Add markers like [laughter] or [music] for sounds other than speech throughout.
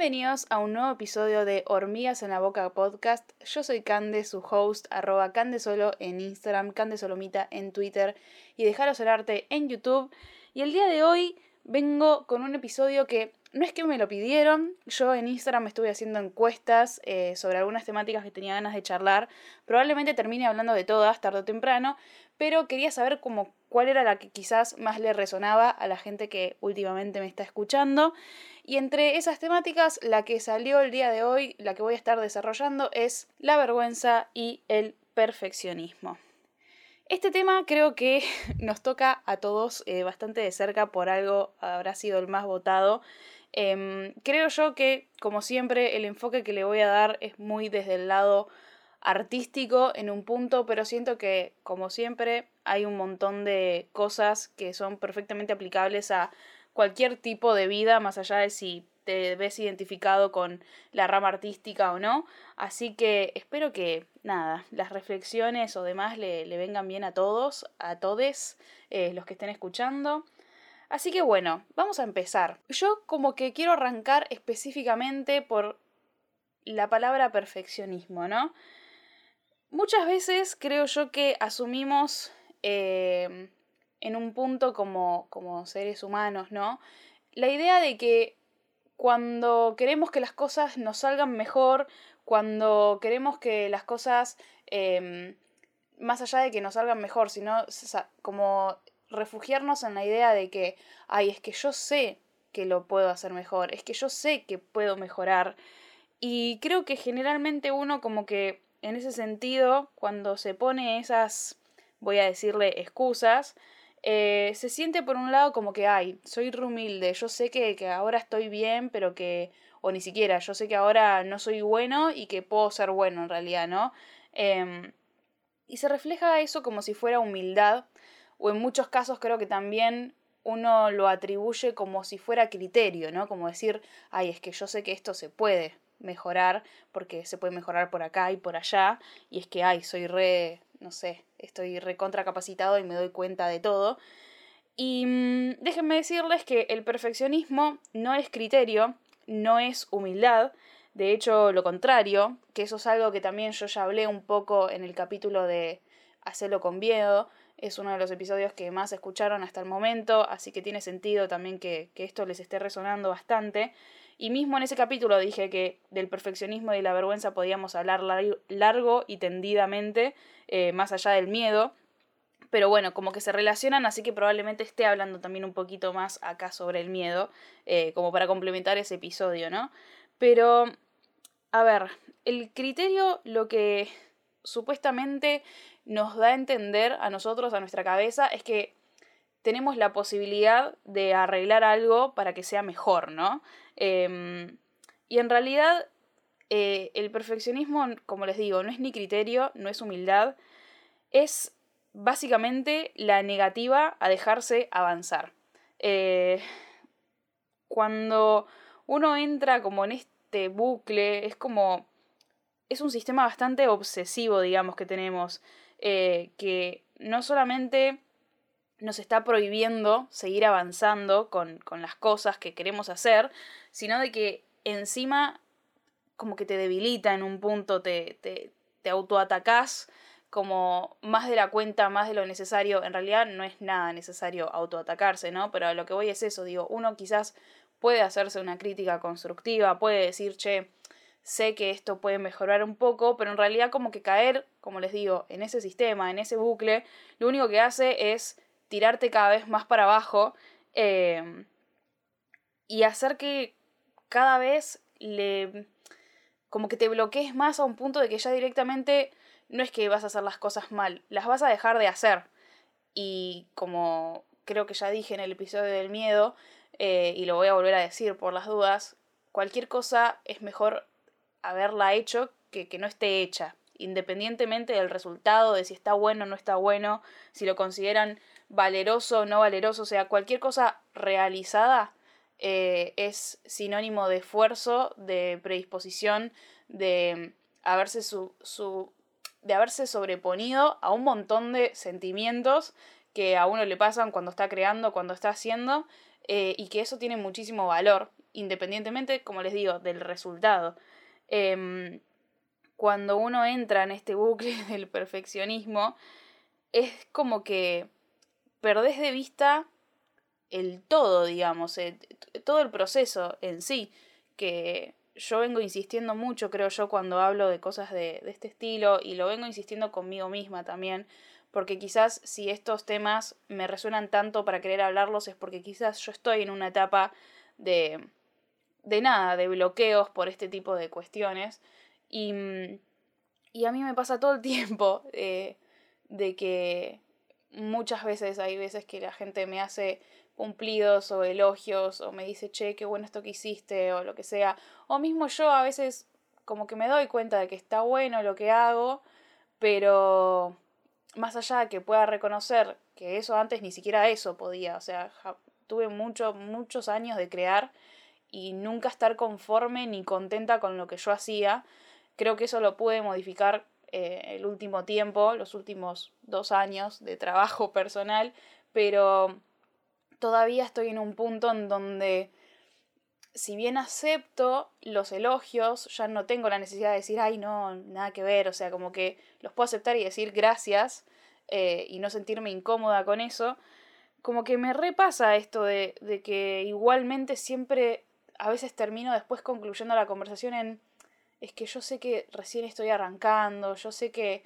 Bienvenidos a un nuevo episodio de Hormigas en la Boca Podcast. Yo soy Cande, su host, arroba Candesolo en Instagram, Candesolomita en Twitter y Dejaros el Arte en YouTube. Y el día de hoy vengo con un episodio que no es que me lo pidieron, yo en Instagram estuve haciendo encuestas eh, sobre algunas temáticas que tenía ganas de charlar. Probablemente termine hablando de todas tarde o temprano, pero quería saber cuál era la que quizás más le resonaba a la gente que últimamente me está escuchando. Y entre esas temáticas, la que salió el día de hoy, la que voy a estar desarrollando, es la vergüenza y el perfeccionismo. Este tema creo que [laughs] nos toca a todos eh, bastante de cerca, por algo habrá sido el más votado. Em, creo yo que, como siempre, el enfoque que le voy a dar es muy desde el lado artístico en un punto, pero siento que, como siempre, hay un montón de cosas que son perfectamente aplicables a cualquier tipo de vida, más allá de si te ves identificado con la rama artística o no. Así que espero que, nada, las reflexiones o demás le, vengan bien a todos, a todes eh, los que estén escuchando. Así que bueno, vamos a empezar. Yo como que quiero arrancar específicamente por la palabra perfeccionismo, ¿no? Muchas veces creo yo que asumimos em, en un punto como, como seres humanos, ¿no? La idea de que cuando queremos que las cosas nos salgan mejor, cuando queremos que las cosas, em, más allá de que nos salgan mejor, sino como refugiarnos en la idea de que, ay, es que yo sé que lo puedo hacer mejor, es que yo sé que puedo mejorar. Y creo que generalmente uno como que en ese sentido, cuando se pone esas, voy a decirle, excusas, eh, se siente por un lado como que, ay, soy humilde, yo sé que, que, ahora estoy bien, pero que, o ni siquiera, yo sé que ahora no soy bueno y que puedo ser bueno en realidad, ¿no? Em, y se refleja eso como si fuera humildad, o en muchos casos creo que también uno lo atribuye como si fuera criterio, ¿no? Como decir, ay, es que yo sé que esto se puede, mejorar, porque se puede mejorar por acá y por allá, y es que, ay, soy re, no sé, estoy re contracapacitado y me doy cuenta de todo. Y mm, déjenme decirles que el perfeccionismo no es criterio, no es humildad, de hecho lo contrario, que eso es algo que también yo ya hablé un poco en el capítulo de Hacerlo con miedo, es uno de los episodios que más escucharon hasta el momento, así que tiene sentido también que, que esto les esté resonando bastante. Y mismo en ese capítulo dije que del perfeccionismo y la vergüenza podíamos hablar largo y tendidamente, eh, más allá del miedo. Pero bueno, como que se relacionan, así que probablemente esté hablando también un poquito más acá sobre el miedo, eh, como para complementar ese episodio, ¿no? Pero, a ver, el criterio lo que supuestamente nos da a entender a nosotros, a nuestra cabeza, es que tenemos la posibilidad de arreglar algo para que sea mejor, ¿no? Em, y en realidad eh, el perfeccionismo, como les digo, no es ni criterio, no es humildad, es básicamente la negativa a dejarse avanzar. Eh, cuando uno entra como en este bucle, es como... es un sistema bastante obsesivo, digamos, que tenemos, eh, que no solamente nos está prohibiendo seguir avanzando con, con, las cosas que queremos hacer, sino de que encima como que te debilita en un punto, te, te, te autoatacás como más de la cuenta, más de lo necesario. En realidad no es nada necesario autoatacarse, ¿no? Pero lo que voy es eso, digo, uno quizás puede hacerse una crítica constructiva, puede decir, che, sé que esto puede mejorar un poco, pero en realidad como que caer, como les digo, en ese sistema, en ese bucle, lo único que hace es tirarte cada vez más para abajo eh, y hacer que cada vez le como que te bloquees más a un punto de que ya directamente no es que vas a hacer las cosas mal, las vas a dejar de hacer. Y como creo que ya dije en el episodio del miedo, eh, y lo voy a volver a decir por las dudas, cualquier cosa es mejor haberla hecho que que no esté hecha, independientemente del resultado, de si está bueno o no está bueno, si lo consideran valeroso o no valeroso, o sea, cualquier cosa realizada eh, es sinónimo de esfuerzo, de predisposición, de haberse, su, su, de haberse sobreponido a un montón de sentimientos que a uno le pasan cuando está creando, cuando está haciendo, eh, y que eso tiene muchísimo valor. independientemente, como les digo, del resultado. Em, cuando uno entra en este bucle [laughs] del perfeccionismo, es como que perdés de vista el todo, digamos, eh, todo el proceso en sí, que yo vengo insistiendo mucho, creo yo, cuando hablo de cosas de, de este estilo, y lo vengo insistiendo conmigo misma también, porque quizás si estos temas me resuenan tanto para querer hablarlos es porque quizás yo estoy en una etapa de, de nada, de bloqueos por este tipo de cuestiones. Y, y a mí me pasa todo el tiempo [laughs] eh, de que muchas veces hay veces que la gente me hace cumplidos o elogios o me dice, che, qué bueno esto que hiciste o lo que sea. O mismo yo a veces como que me doy cuenta de que está bueno lo que hago, pero más allá de que pueda reconocer que eso antes ni siquiera eso podía, o sea, tuve mucho, muchos años de crear y nunca estar conforme ni contenta con lo que yo hacía. Creo que eso lo pude modificar eh, el último tiempo, los últimos dos años de trabajo [laughs] personal, pero todavía estoy en un punto en donde si bien acepto los elogios, ya no tengo la necesidad de decir, ay, no, nada que ver, o sea, como que los puedo aceptar y decir gracias eh, y no sentirme incómoda con eso, como que me repasa esto de, de que igualmente siempre a veces termino después concluyendo la conversación en, es que yo sé que recién estoy arrancando, yo sé que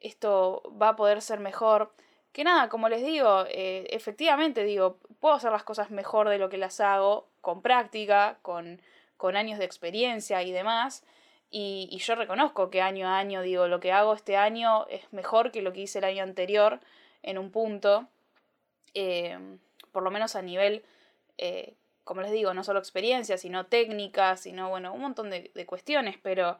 esto va a poder ser mejor. Que nada, como les digo, eh, efectivamente digo, puedo hacer las cosas mejor de lo que las hago, con práctica, con, con años de experiencia y demás. Y, y, yo reconozco que año a año, digo, lo que hago este año es mejor que lo que hice el año anterior en un punto. Eh, por lo menos a nivel, eh, como les digo, no solo experiencia, sino técnica, sino, bueno, un montón de, de cuestiones, pero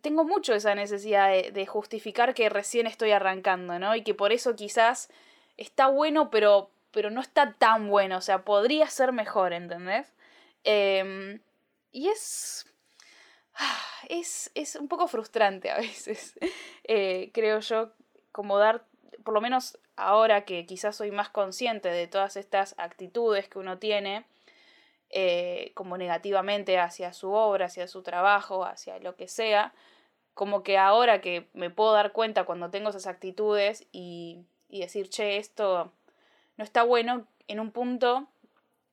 tengo mucho esa necesidad de, justificar que recién estoy arrancando, ¿no? Y que por eso quizás está bueno, pero, pero no está tan bueno, o sea, podría ser mejor, ¿entendés? Em, y es, es, es, un poco frustrante a veces, [laughs] eh, creo yo, como dar, por lo menos ahora que quizás soy más consciente de todas estas actitudes que uno tiene, eh, como negativamente hacia su obra, hacia su trabajo, hacia lo que sea, como que ahora que me puedo dar cuenta cuando tengo esas actitudes y, y decir, che, esto no está bueno, en un punto,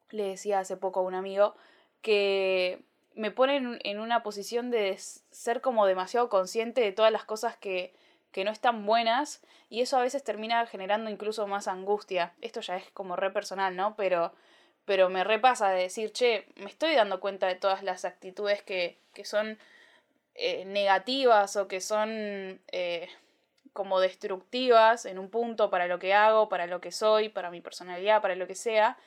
le decía hace poco a un amigo, que me pone en una posición de ser como demasiado consciente de todas las cosas que, que no están buenas y eso a veces termina generando incluso más angustia. Esto ya es como re personal, ¿no? Pero pero me repasa de decir, che, me estoy dando cuenta de todas las actitudes que, que son eh, negativas o que son eh, como destructivas en un punto para lo que hago, para lo que soy, para mi personalidad, para lo que sea,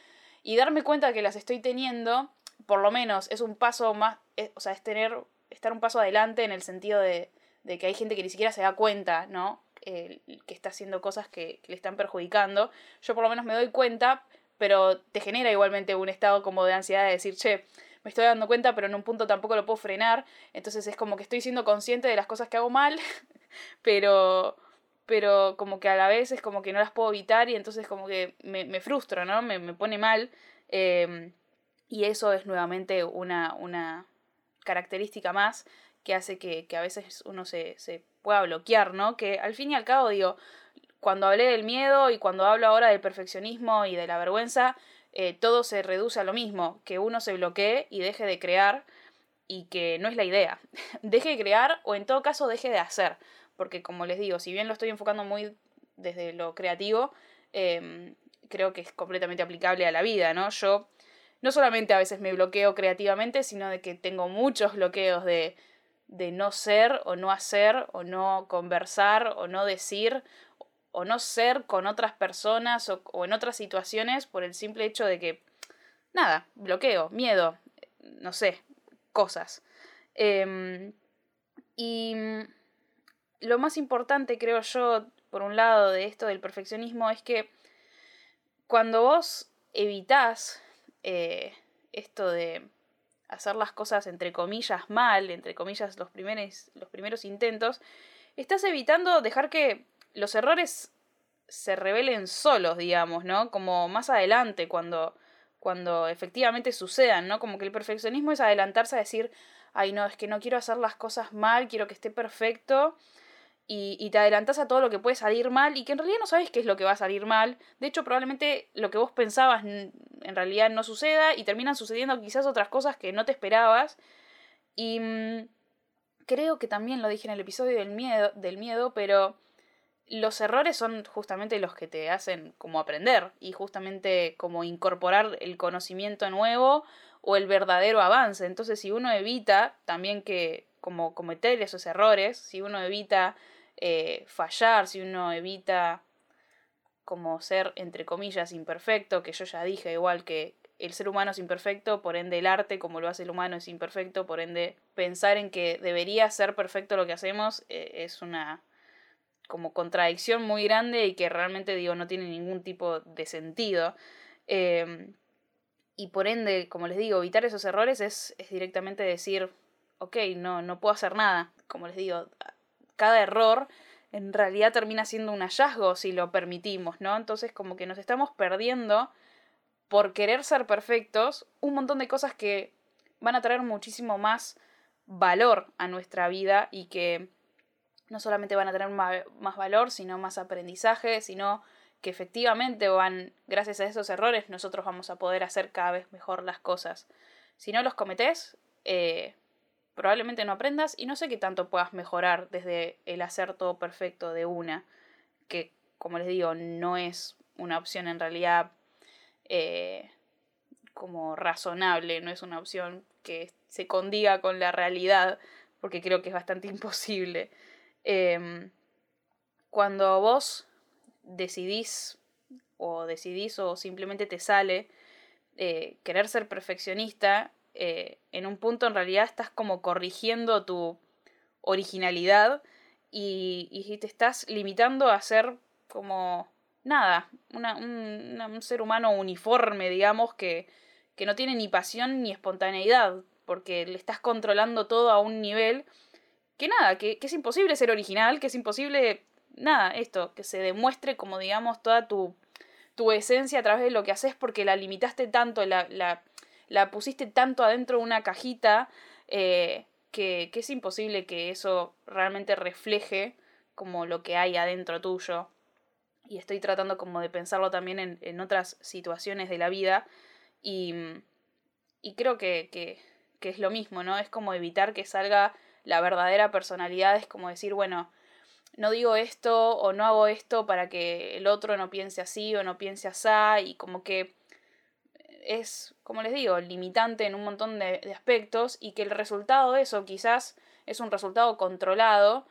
y darme cuenta que las estoy teniendo, por lo menos es un paso más, o sea, es tener, estar un paso adelante en el sentido de, de que hay gente que ni siquiera se da cuenta, ¿no? que está haciendo cosas que le están perjudicando. Yo por lo menos me doy cuenta, pero te genera igualmente un estado como de ansiedad de decir, che, me estoy dando cuenta, pero en un punto tampoco lo puedo frenar, entonces es como que estoy siendo consciente de las cosas que hago mal, [laughs] pero pero como que a la vez es como que no las puedo evitar y entonces como que me, me frustro, ¿no? Me, me pone mal. Em, y eso es nuevamente una, una característica más que hace que, que a veces uno se, se pueda bloquear, ¿no? Que al fin y al cabo digo, cuando hablé del miedo y cuando hablo ahora del perfeccionismo y de la vergüenza, eh, todo se reduce a lo mismo, que uno se bloquee y deje de crear y que no es la idea. [laughs] deje de crear o en todo caso deje de hacer, porque como les digo, si bien lo estoy enfocando muy desde lo creativo, em, creo que es completamente aplicable a la vida, ¿no? Yo no solamente a veces me bloqueo creativamente, sino de que tengo muchos bloqueos de, de no ser o no hacer o no conversar o no decir o no ser con otras personas o, en otras situaciones por el simple hecho de que, nada, bloqueo, miedo, no sé, cosas. Em, y lo más importante, creo yo, por un lado, de esto del perfeccionismo es que cuando vos evitás eh, esto de hacer las cosas entre comillas mal, entre comillas los los primeros intentos, estás evitando dejar que los errores se revelen solos, digamos, ¿no? Como más adelante, cuando cuando efectivamente sucedan, ¿no? Como que el perfeccionismo es adelantarse a decir, ay no, es que no quiero hacer las cosas mal, quiero que esté perfecto. Y, y, te adelantas a todo lo que puede salir mal y que en realidad no sabes qué es lo que va a salir mal. De hecho, probablemente lo que vos pensabas en realidad no suceda y terminan sucediendo quizás otras cosas que no te esperabas. Y mm, creo que también lo dije en el episodio del miedo, del miedo, pero los errores son justamente los que te hacen como aprender y justamente como incorporar el conocimiento nuevo o el verdadero avance. Entonces, si uno evita también que como cometer esos errores, si uno evita eh, fallar, si uno evita como ser, entre comillas, imperfecto, que yo ya dije igual que el ser humano es imperfecto, por ende el arte, como lo hace el humano, es imperfecto, por ende pensar en que debería ser perfecto lo que hacemos eh, es una como contradicción muy grande y que realmente digo no tiene ningún tipo de sentido. Em, y por ende, como les digo, evitar esos errores es, es directamente decir, ok, no, no puedo hacer nada. Como les digo, cada error en realidad termina siendo un hallazgo si lo permitimos, ¿no? Entonces como que nos estamos perdiendo por querer ser perfectos un montón de cosas que van a traer muchísimo más valor a nuestra vida y que no solamente van a tener más, valor, sino más aprendizaje, sino que efectivamente van, gracias a esos errores, nosotros vamos a poder hacer cada vez mejor las cosas. Si no los cometés, eh, probablemente no aprendas y no sé qué tanto puedas mejorar desde el hacer todo perfecto de una, que como les digo, no es una opción en realidad eh, como razonable, no es una opción que se condiga con la realidad, porque creo que es bastante [laughs] imposible. Em, cuando vos decidís o decidís o simplemente te sale eh, querer ser perfeccionista, eh, en un punto en realidad estás como corrigiendo tu originalidad y, y te estás limitando a ser como nada, un, un, ser humano uniforme, digamos, que, que no tiene ni pasión ni espontaneidad, porque le estás controlando todo a un nivel que nada, que, es imposible ser original, que es imposible, nada, esto, que se demuestre como digamos toda tu, tu esencia a través de lo que haces porque la limitaste tanto, la, la, la pusiste tanto adentro de una cajita, eh, que, que es imposible que eso realmente refleje como lo que hay adentro tuyo. Y estoy tratando como de pensarlo también en, en otras situaciones de la vida. Y, y creo que, que, que es lo mismo, ¿no? Es como evitar que salga la verdadera personalidad es como decir, bueno, no digo esto o no hago esto para que el otro no piense así o no piense así y como que es, como les digo, limitante en un montón de, aspectos y que el resultado de eso quizás es un resultado controlado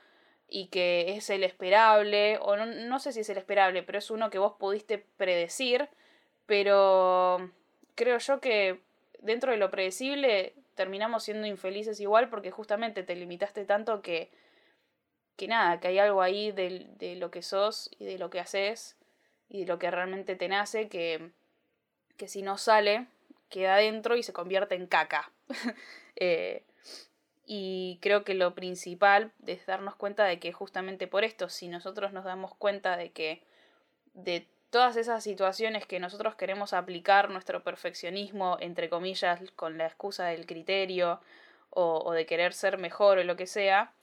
y que es el esperable, o no, no sé si es el esperable, pero es uno que vos pudiste predecir, pero creo yo que dentro de lo predecible terminamos siendo infelices igual porque justamente te limitaste tanto que, que nada, que hay algo ahí de, de lo que sos y de lo que haces y de lo que realmente te nace que, que si no sale, queda adentro y se convierte en caca. [laughs] eh, y creo que lo principal es darnos cuenta de que justamente por esto, si nosotros nos damos cuenta de que de todas esas situaciones que nosotros queremos aplicar nuestro perfeccionismo, entre comillas, con la excusa del criterio o, de querer ser mejor o lo que sea,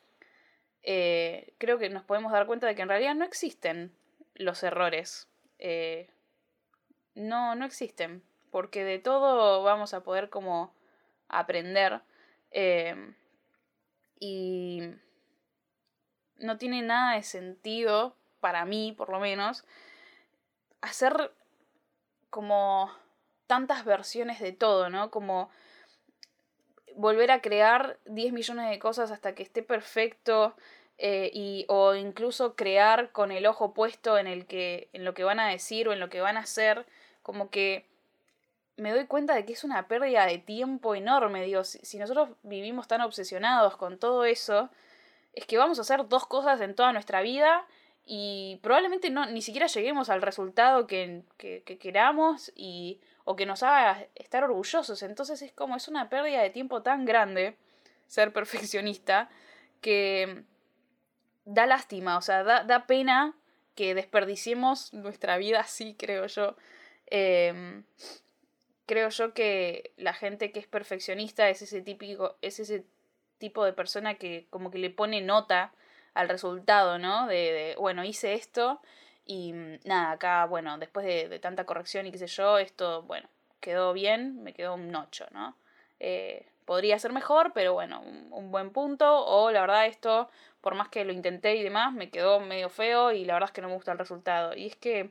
eh, creo que nos podemos dar cuenta de que en realidad no existen los errores. Eh, no, no existen. Porque de todo vamos a poder como aprender. Eh, y no tiene nada de sentido, para mí por lo menos, hacer como tantas versiones de todo, ¿no? Como volver a crear 10 millones de cosas hasta que esté perfecto eh, y, o incluso crear con el ojo puesto en, el que, en lo que van a decir o en lo que van a hacer, como que me doy cuenta de que es una pérdida de tiempo enorme, digo, si, si nosotros vivimos tan obsesionados con todo eso, es que vamos a hacer dos cosas en toda nuestra vida y probablemente no, ni siquiera lleguemos al resultado que, que, queramos y, o que nos haga estar orgullosos. Entonces es como, es una pérdida de tiempo tan grande ser perfeccionista que da lástima, o sea, da, da pena que desperdiciemos nuestra vida así, creo yo. Em, creo yo que la gente que es perfeccionista es ese típico, es ese tipo de persona que como que le pone nota al resultado, ¿no? De, bueno, hice esto y mm, nada, acá, bueno, después de, tanta corrección y qué sé yo, esto, bueno, quedó bien, me quedó un 8, ¿no? Eh, podría ser mejor, pero bueno, un, buen punto. O la verdad esto, por más que lo intenté y demás, me quedó medio feo y la verdad es que no me gusta el resultado. Y es que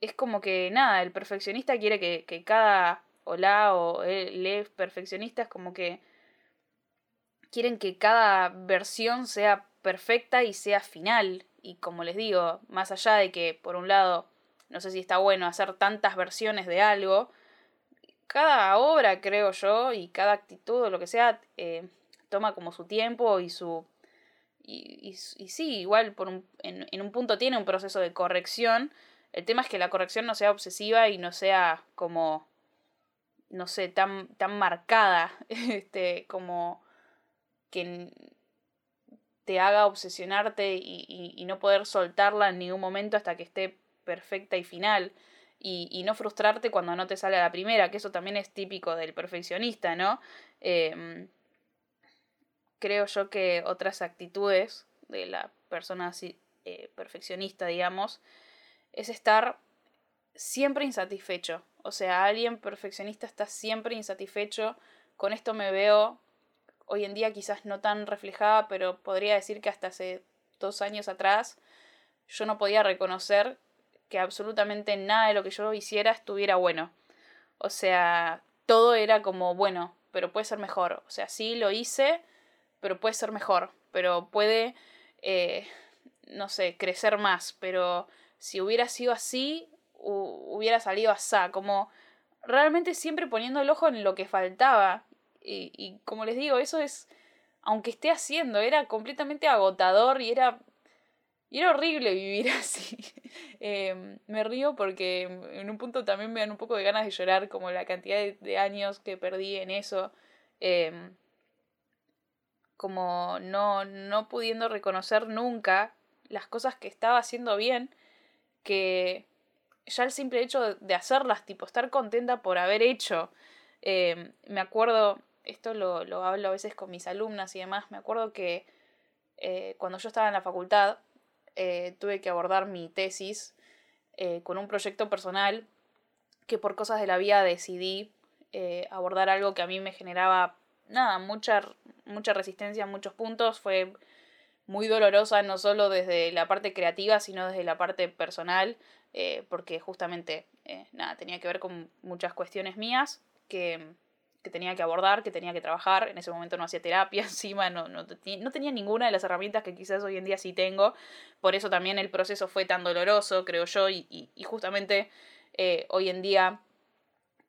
es como que nada, el perfeccionista quiere que, que cada hola o él es perfeccionista, es como que quieren que cada versión sea perfecta y sea final. Y como les digo, más allá de que, por un lado, no sé si está bueno hacer tantas versiones de algo, cada obra, creo yo, y cada actitud o lo que sea, eh, toma como su tiempo y su... Y, y, sí, igual por un, en, en un punto tiene un proceso de corrección. El tema es que la corrección no sea obsesiva y no sea como, no sé, tan, tan marcada, [laughs] este, como que te haga obsesionarte y, no poder soltarla en ningún momento hasta que esté perfecta y final. Y, no frustrarte cuando no te sale la primera, que eso también es típico del perfeccionista, ¿no? Em, creo yo que otras actitudes de la persona así, eh, perfeccionista, digamos, es estar siempre insatisfecho. O sea, alguien perfeccionista está siempre insatisfecho. Con esto me veo hoy en día quizás no tan reflejada, pero podría decir que hasta hace dos años atrás yo no podía reconocer que absolutamente nada de lo que yo hiciera estuviera bueno. O sea, todo era como bueno, pero puede ser mejor. O sea, sí lo hice, pero puede ser mejor. Pero puede, eh, no sé, crecer más. Pero si hubiera sido así, hubiera salido así. Como realmente siempre poniendo el ojo en lo que faltaba y, como les digo, eso es, aunque esté haciendo, era completamente agotador y era, y era horrible vivir [laughs] así. Em, me río porque en un punto también me dan un poco de ganas de llorar, como la cantidad de, años que perdí en eso. Em, como no, no pudiendo reconocer nunca las cosas que estaba haciendo bien, que ya el simple hecho de hacerlas, tipo estar contenta por haber hecho. Em, me acuerdo, esto lo, lo, hablo a veces con mis alumnas y demás, me acuerdo que eh, cuando yo estaba en la facultad eh, tuve que abordar mi tesis eh, con un proyecto personal que por cosas de la vida decidí abordar algo que a mí me generaba nada, mucha, resistencia en muchos puntos, fue muy dolorosa no solo desde la parte creativa, sino desde la parte personal, porque justamente nada, tenía que ver con muchas cuestiones mías que que tenía que abordar, que tenía que trabajar. En ese momento no hacía terapia [laughs] encima, no, no, no, tenía ninguna de las herramientas que quizás hoy en día sí tengo. Por eso también el proceso fue tan doloroso, creo yo, y, y, justamente eh, hoy en día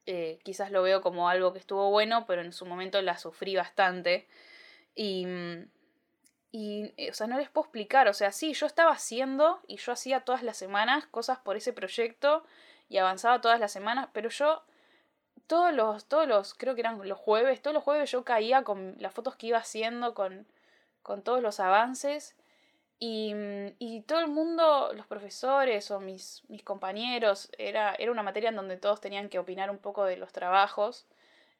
eh, quizás lo veo como algo que estuvo bueno, pero en su momento la sufrí bastante. Y, y, eh, o sea, no les puedo explicar, o sea, sí, yo estaba haciendo y yo hacía todas las semanas cosas por ese proyecto y avanzaba todas las semanas, pero yo todos los, todos los, creo que eran los jueves, todos los jueves yo caía con las fotos que iba haciendo, con, con todos los avances. Y, y, todo el mundo, los profesores o mis, mis compañeros, era, era una materia en donde todos tenían que opinar un poco de los trabajos.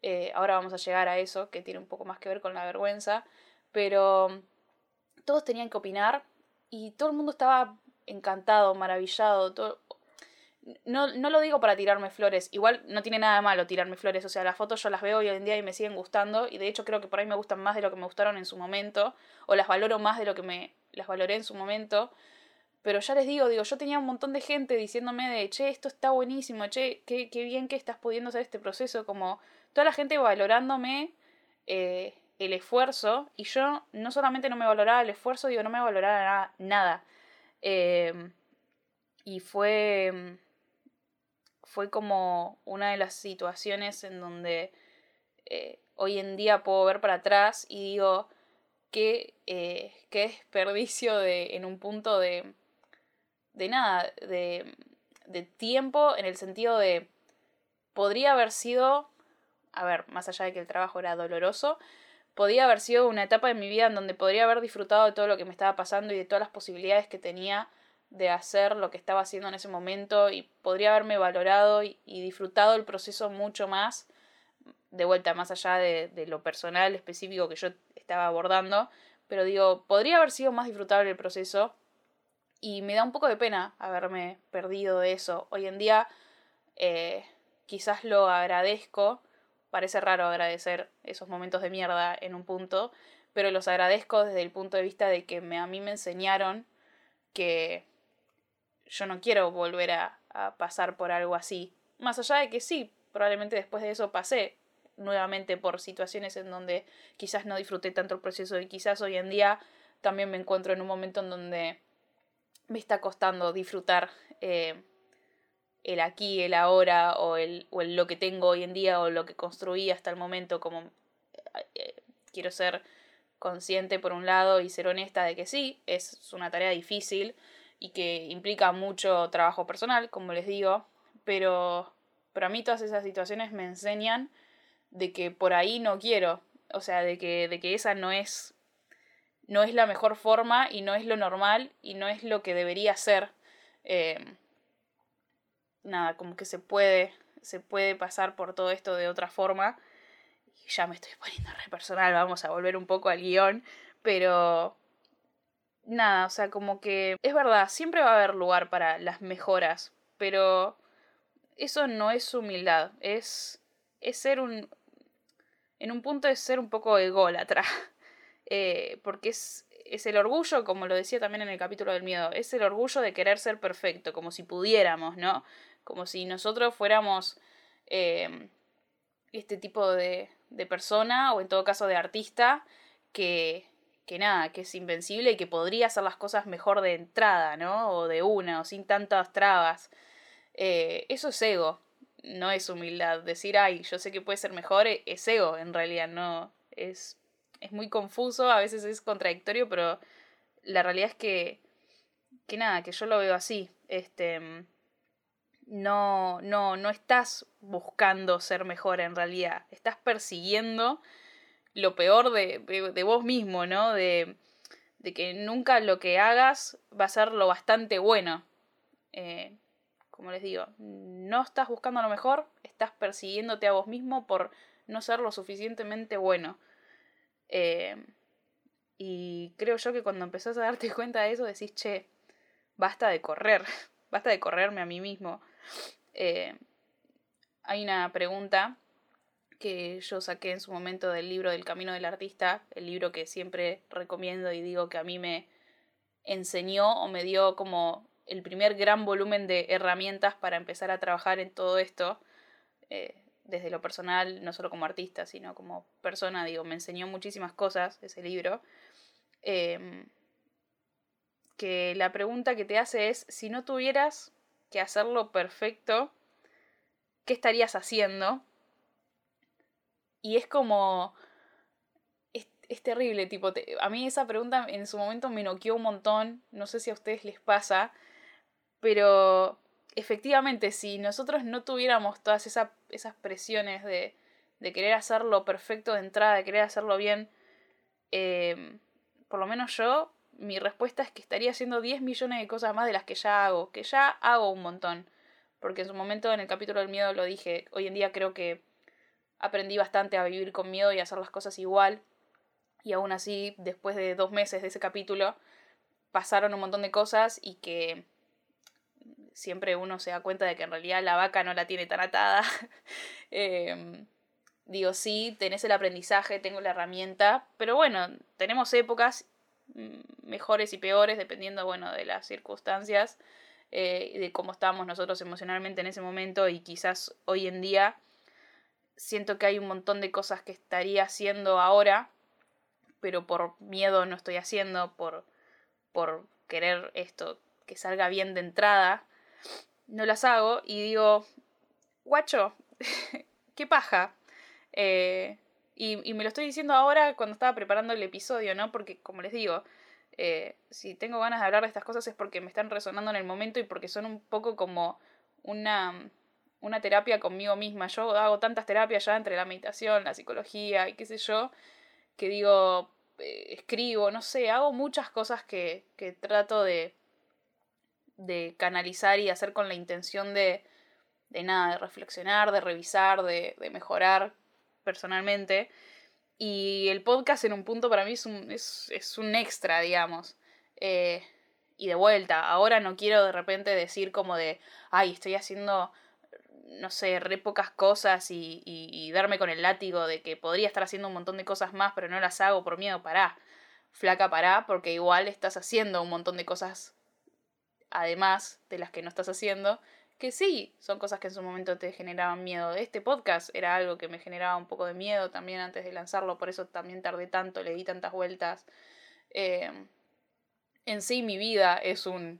Eh, ahora vamos a llegar a eso, que tiene un poco más que ver con la vergüenza. Pero todos tenían que opinar y todo el mundo estaba encantado, maravillado. No, no lo digo para tirarme flores, igual no tiene nada de malo tirarme flores, o sea, las fotos yo las veo hoy en día y me siguen gustando, y de hecho creo que por ahí me gustan más de lo que me gustaron en su momento, o las valoro más de lo que me las valoré en su momento, pero ya les digo, digo, yo tenía un montón de gente diciéndome de, che, esto está buenísimo, che, qué, qué bien que estás pudiendo hacer este proceso, como toda la gente valorándome eh, el esfuerzo, y yo no solamente no me valoraba el esfuerzo, digo, no me valoraba nada. Eh, y fue fue como una de las situaciones en donde eh, hoy en día puedo ver para atrás y digo que eh, qué desperdicio de, en un punto de, de nada, de, de tiempo en el sentido de podría haber sido, a ver, más allá de que el trabajo era doloroso, podría haber sido una etapa de mi vida en donde podría haber disfrutado de todo lo que me estaba pasando y de todas las posibilidades que tenía de hacer lo que estaba haciendo en ese momento y podría haberme valorado y, disfrutado el proceso mucho más, de vuelta, más allá de, lo personal específico que yo estaba abordando, pero digo, podría haber sido más disfrutable el proceso y me da un poco de pena haberme perdido de eso. Hoy en día eh, quizás lo agradezco, parece raro agradecer esos momentos de mierda en un punto, pero los agradezco desde el punto de vista de que me, a mí me enseñaron que yo no quiero volver a, pasar por algo así. Más allá de que sí, probablemente después de eso pasé nuevamente por situaciones en donde quizás no disfruté tanto el proceso y quizás hoy en día también me encuentro en un momento en donde me está costando disfrutar eh, el aquí, el ahora o el, o el lo que tengo hoy en día o lo que construí hasta el momento como eh, eh, quiero ser consciente por un lado y ser honesta de que sí, es una tarea difícil y que implica mucho trabajo personal, como les digo, pero, pero a mí todas esas situaciones me enseñan de que por ahí no quiero, o sea, de que, de que esa no es, no es la mejor forma y no es lo normal y no es lo que debería ser. Eh, nada, como que se puede, se puede pasar por todo esto de otra forma. Y ya me estoy poniendo re personal, vamos a volver un poco al guion, pero nada, o sea, como que es verdad, siempre va a haber lugar para las mejoras, pero eso no es humildad, es, es ser un... En un punto es ser un poco ególatra, [laughs] eh, porque es, es el orgullo, como lo decía también en el capítulo del miedo, es el orgullo de querer ser perfecto, como si pudiéramos, ¿no? Como si nosotros fuéramos eh, este tipo de, de persona, o en todo caso de artista, que, que nada, que es invencible y que podría hacer las cosas mejor de entrada, ¿no? O de una, o sin tantas trabas. Eh, eso es ego, no es humildad. Decir, ay, yo sé que puede ser mejor, e-, es ego, en realidad, no. Es, es muy confuso, a veces es contradictorio, pero la realidad es que, que nada, que yo lo veo así. Este, no, no, no estás buscando ser mejor en realidad, estás persiguiendo lo peor de, de, vos mismo, ¿no? De, de, que nunca lo que hagas va a ser lo bastante bueno. Eh, como les digo, no estás buscando lo mejor, estás persiguiéndote a vos mismo por no ser lo suficientemente bueno. Eh, y creo yo que cuando empezás a darte [laughs] cuenta de eso decís, che, basta de correr, [laughs] basta de correrme a mí mismo. Eh, hay una pregunta que yo saqué en su momento del libro del Camino del Artista, el libro que siempre recomiendo y digo que a mí me enseñó o me dio como el primer gran volumen de herramientas para empezar a trabajar en todo esto, eh, desde lo personal, no solo como artista, sino como persona, digo, me enseñó muchísimas cosas ese libro. Em, que la pregunta que te hace es, si no tuvieras que hacerlo perfecto, ¿qué estarías haciendo? Y es como... Es, terrible, tipo, a mí esa pregunta en su momento me noqueó un montón, no sé si a ustedes les pasa, pero efectivamente, si nosotros no tuviéramos todas esas presiones de, de querer hacerlo perfecto de entrada, de querer hacerlo bien, em, por lo menos yo, mi respuesta es que estaría haciendo 10 millones de cosas más de las que ya hago, que ya hago un montón. Porque en su momento en el capítulo del miedo lo dije, hoy en día creo que aprendí bastante a vivir con miedo y a hacer las cosas igual. Y aún así, después de dos meses de ese capítulo, pasaron un montón de cosas y que siempre uno se da cuenta de que en realidad la vaca no la tiene tan atada. [laughs] Em, digo, sí, tenés el aprendizaje, tengo la herramienta, pero bueno, tenemos épocas mm, mejores y peores dependiendo, bueno, de las circunstancias, eh, de cómo estábamos nosotros emocionalmente en ese momento y quizás hoy en día siento que hay un montón de cosas que estaría haciendo ahora, pero por miedo no estoy haciendo, por, por querer esto que salga bien de entrada, no las hago y digo, guacho, [laughs] qué paja. Eh, y, me lo estoy diciendo ahora cuando estaba preparando el episodio, ¿no? Porque, como les digo, eh, si tengo ganas de hablar de estas cosas es porque me están resonando en el momento y porque son un poco como una una terapia conmigo misma. Yo hago tantas terapias ya entre la meditación, la psicología y qué sé yo, que digo, eh, escribo, no sé, hago muchas cosas que, que trato de, de canalizar y hacer con la intención de, de nada, de reflexionar, de revisar, de, de mejorar personalmente. Y el podcast en un punto para mí es un, es, es un extra, digamos. Eh, y de vuelta, ahora no quiero de repente decir como de, ay, estoy haciendo, no sé, re pocas cosas y, y, y darme con el látigo de que podría estar haciendo un montón de cosas más, pero no las hago por miedo, pará. Flaca, pará, porque igual estás haciendo un montón de cosas además de las que no estás haciendo, que sí, son cosas que en su momento te generaban miedo. Este podcast era algo que me generaba un poco de miedo también antes de lanzarlo, por eso también tardé tanto, le di tantas vueltas. Eh, en sí mi vida es un...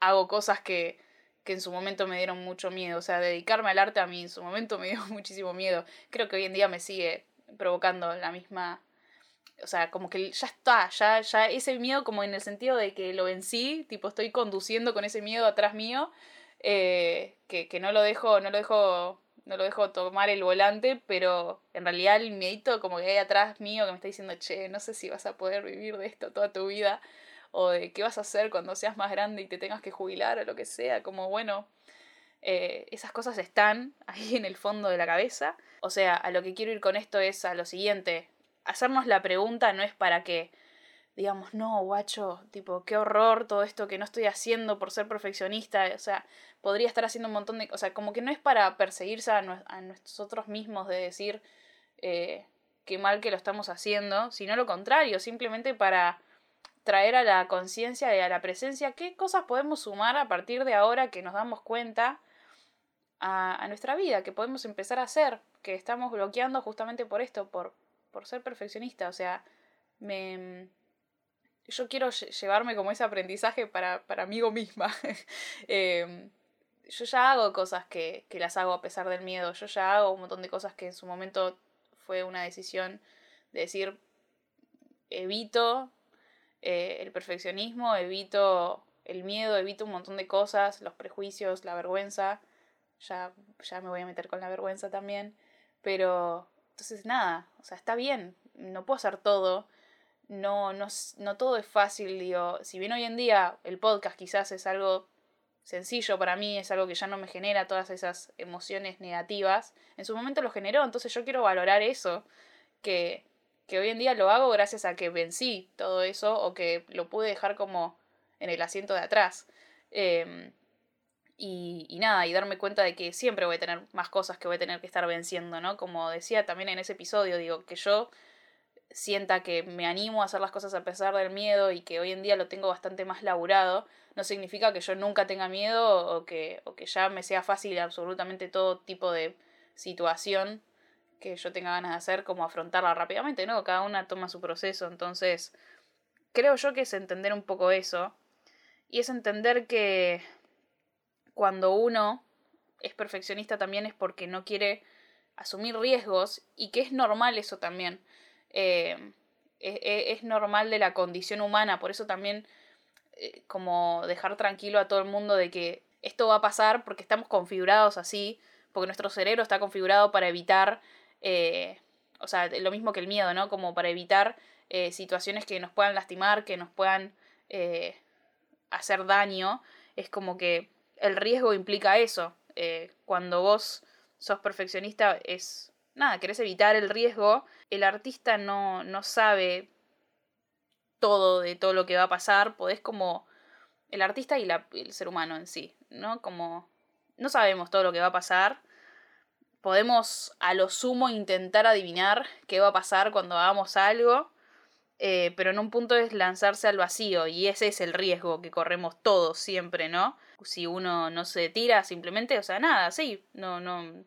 hago cosas que, que en su momento me dieron mucho miedo. O sea, dedicarme al arte a mí en su momento me [laughs] dio muchísimo miedo. Creo que hoy en día me sigue provocando la misma... O sea, como que ya está, ya, ya ese miedo como en el sentido de que lo vencí, tipo estoy conduciendo con ese miedo atrás mío, eh, que, que no lo dejo, no lo dejo no lo dejo tomar el volante, pero en realidad el miedito como que hay atrás mío que me está diciendo, che, no sé si vas a poder vivir de esto toda tu vida, o de qué vas a hacer cuando seas más grande y te tengas que jubilar o lo que sea, como bueno, eh, esas cosas están [laughs] ahí en el fondo de la cabeza. O sea, a lo que quiero ir con esto es a lo siguiente, hacernos la pregunta no es para que digamos, no, guacho, tipo, qué horror todo esto que no estoy haciendo por ser perfeccionista, o sea, podría estar haciendo un montón de... O sea, como que no es para perseguirse a, nosotros mismos de decir eh, qué mal que lo estamos haciendo, sino lo contrario, simplemente para traer a la conciencia y a la presencia qué cosas podemos sumar a partir de ahora que nos damos cuenta a, a nuestra vida, que podemos empezar a hacer, que estamos bloqueando justamente por esto, por, por ser perfeccionista, o sea, me yo quiero llevarme como ese aprendizaje para, para mí misma. [laughs] Em, yo ya hago cosas que, que, las hago a pesar del miedo. Yo ya hago un montón de cosas que en su momento fue una decisión de decir, evito eh, el perfeccionismo, evito el miedo, evito un montón de cosas, los prejuicios, la vergüenza. Ya, ya me voy a meter con la vergüenza también. Pero, entonces nada, o sea, está bien, no puedo hacer todo no, no, no todo es fácil, digo, si bien hoy en día el podcast quizás es algo sencillo para mí, es algo que ya no me genera todas esas emociones negativas, en su momento lo generó, entonces yo quiero valorar eso, que, que hoy en día lo hago gracias a que vencí todo eso o que lo pude dejar como en el asiento de atrás. Em, y, y, nada, y darme cuenta de que siempre voy a tener más cosas que voy a tener que estar venciendo, ¿no? Como decía también en ese episodio, digo, que yo sienta que me animo a hacer las cosas a pesar del miedo y que hoy en día lo tengo bastante más laburado, no significa que yo nunca tenga miedo o que, o que ya me sea fácil absolutamente todo tipo de situación que yo tenga ganas de hacer, como afrontarla rápidamente, ¿no? Cada una toma su proceso, entonces creo yo que es entender un poco eso y es entender que cuando uno es perfeccionista también es porque no quiere asumir riesgos y que es normal eso también. Eh, es, normal de la condición humana, por eso también eh, como dejar tranquilo a todo el mundo de que esto va a pasar porque estamos configurados así, porque nuestro cerebro está configurado para evitar, eh, o sea, lo mismo que el miedo, ¿no? Como para evitar situaciones que nos puedan lastimar, que nos puedan hacer daño, es como que el riesgo implica eso. cuando vos sos perfeccionista es nada, querés evitar el riesgo, el artista no, no sabe todo de todo lo que va a pasar, podés como el artista y el ser humano en sí, ¿no? Como no sabemos todo lo que va a pasar, podemos a lo sumo intentar adivinar qué va a pasar cuando hagamos algo, eh, pero en un punto es lanzarse al vacío y ese es el riesgo que corremos todos siempre, ¿no? Si uno no se tira simplemente, o sea, nada, sí, no, no,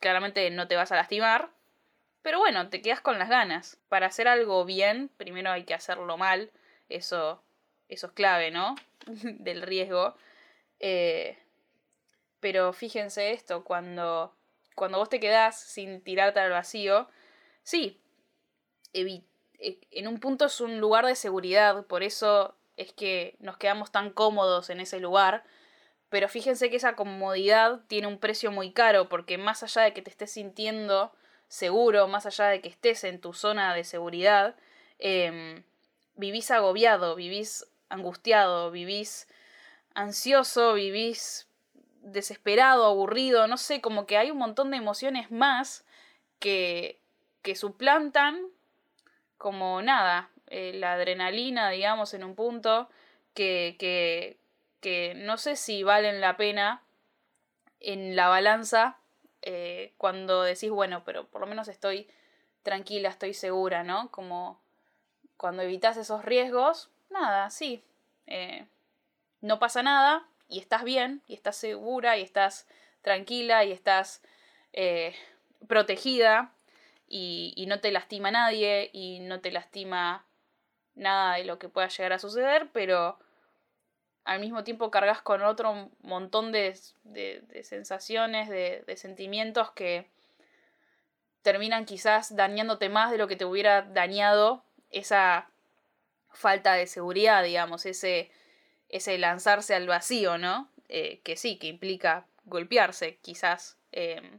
claramente no te vas a lastimar, pero bueno, te quedas con las ganas. Para hacer algo bien, primero hay que hacerlo mal, eso, eso es clave, ¿no? [laughs] Del riesgo. Eh, pero fíjense esto, cuando, cuando vos te quedás sin tirarte al vacío, sí, e, en un punto es un lugar de seguridad, por eso es que nos quedamos tan cómodos en ese lugar, pero fíjense que esa comodidad tiene un precio muy caro, porque más allá de que te estés sintiendo seguro, más allá de que estés en tu zona de seguridad, em, vivís agobiado, vivís angustiado, vivís ansioso, vivís desesperado, aburrido, no sé, como que hay un montón de emociones más que, que suplantan como nada, eh, la adrenalina, digamos, en un punto que, que, que no sé si valen la pena en la balanza eh, cuando decís, bueno, pero por lo menos estoy tranquila, estoy segura, ¿no? Como cuando evitas esos riesgos, nada, sí, eh, no pasa nada y estás bien y estás segura y estás tranquila y estás eh, protegida y, no te lastima nadie y no te lastima nada de lo que pueda llegar a suceder, pero al mismo tiempo cargas con otro montón de, de, sensaciones, de, sentimientos que terminan quizás dañándote más de lo que te hubiera dañado esa falta de seguridad, digamos, ese, ese lanzarse al vacío, ¿no? Eh, que sí, que implica golpearse, quizás. Eh,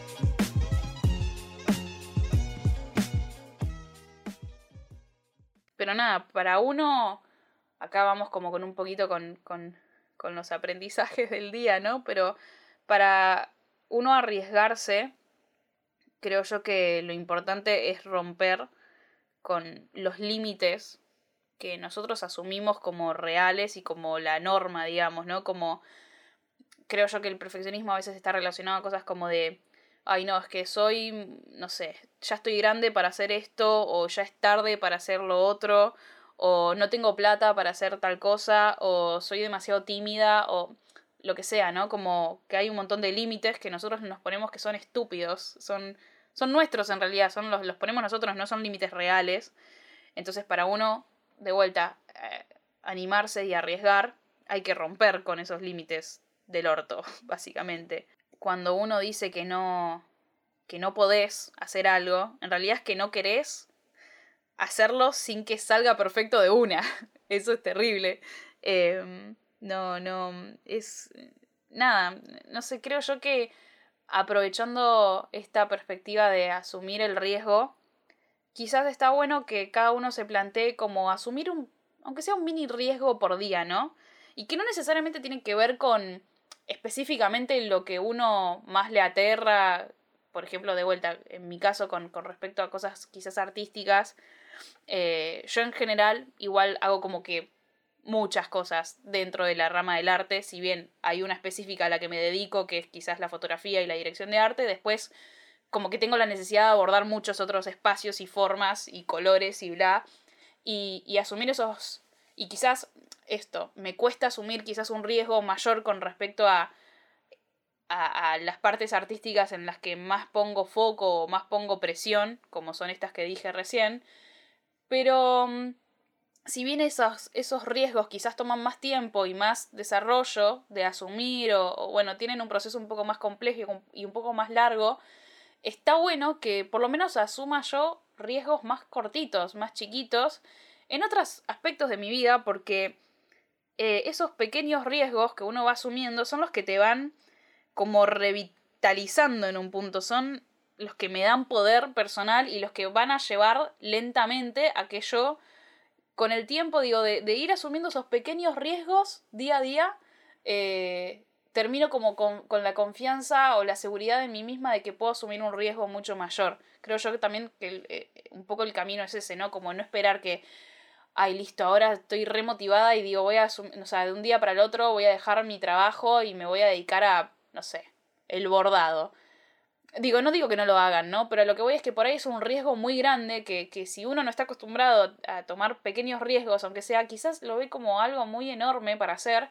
Pero nada, para uno, acá vamos como con un poquito con, con, con los aprendizajes del día, ¿no? Pero para uno arriesgarse, creo yo que lo importante es romper con los límites que nosotros asumimos como reales y como la norma, digamos, ¿no? Como creo yo que el perfeccionismo a veces está relacionado a cosas como de ay no, es que soy, no sé, ya estoy grande para hacer esto, o ya es tarde para hacer lo otro, o no tengo plata para hacer tal cosa, o soy demasiado tímida, o lo que sea, ¿no? Como que hay un montón de límites que nosotros nos ponemos que son estúpidos, son, son nuestros en realidad, son los, los ponemos nosotros, no son límites reales. Entonces para uno, de vuelta, eh, animarse y arriesgar, hay que romper con esos límites del orto, [laughs] básicamente cuando uno dice que no, que no podés hacer algo, en realidad es que no querés hacerlo sin que salga perfecto de una. [laughs] Eso es terrible. Em, no, no, es... Nada, no sé, creo yo que aprovechando esta perspectiva de asumir el riesgo, quizás está bueno que cada uno se plantee como asumir un, aunque sea un mini riesgo por día, ¿no? Y que no necesariamente tiene que ver con específicamente lo que uno más le aterra, por ejemplo, de vuelta, en mi caso con, con respecto a cosas quizás artísticas, eh, yo en general igual hago como que muchas cosas dentro de la rama del arte, si bien hay una específica a la que me dedico, que es quizás la fotografía y la dirección de arte, después como que tengo la necesidad de abordar muchos otros espacios y formas y colores y bla, y, y asumir esos, y quizás esto, me cuesta asumir quizás un riesgo mayor con respecto a, a, las partes artísticas en las que más pongo foco o más pongo presión, como son estas que dije recién, pero mm, si bien esos, esos riesgos quizás toman más tiempo y más desarrollo de asumir o, o bueno, tienen un proceso un poco más complejo y un poco más largo, está bueno que por lo menos asuma yo riesgos más cortitos, más chiquitos, en otros aspectos de mi vida, porque eh, esos pequeños riesgos que uno va asumiendo son los que te van como revitalizando en un punto, son los que me dan poder personal y los que van a llevar lentamente a que yo, con el tiempo, digo, de, ir asumiendo esos pequeños riesgos día a día, eh, termino como con, la confianza o la seguridad en mí misma de que puedo asumir un riesgo mucho mayor. Creo yo que también que eh, un poco el camino es ese, ¿no? Como no esperar que ay, listo, ahora estoy remotivada y digo, voy a, o sea, de un día para el otro voy a dejar mi trabajo y me voy a dedicar a, no sé, el bordado. Digo, no digo que no lo hagan, ¿no? Pero lo que voy es que por ahí es un riesgo muy grande que, que si uno no está acostumbrado a tomar pequeños riesgos, aunque sea, quizás lo ve como algo muy enorme para hacer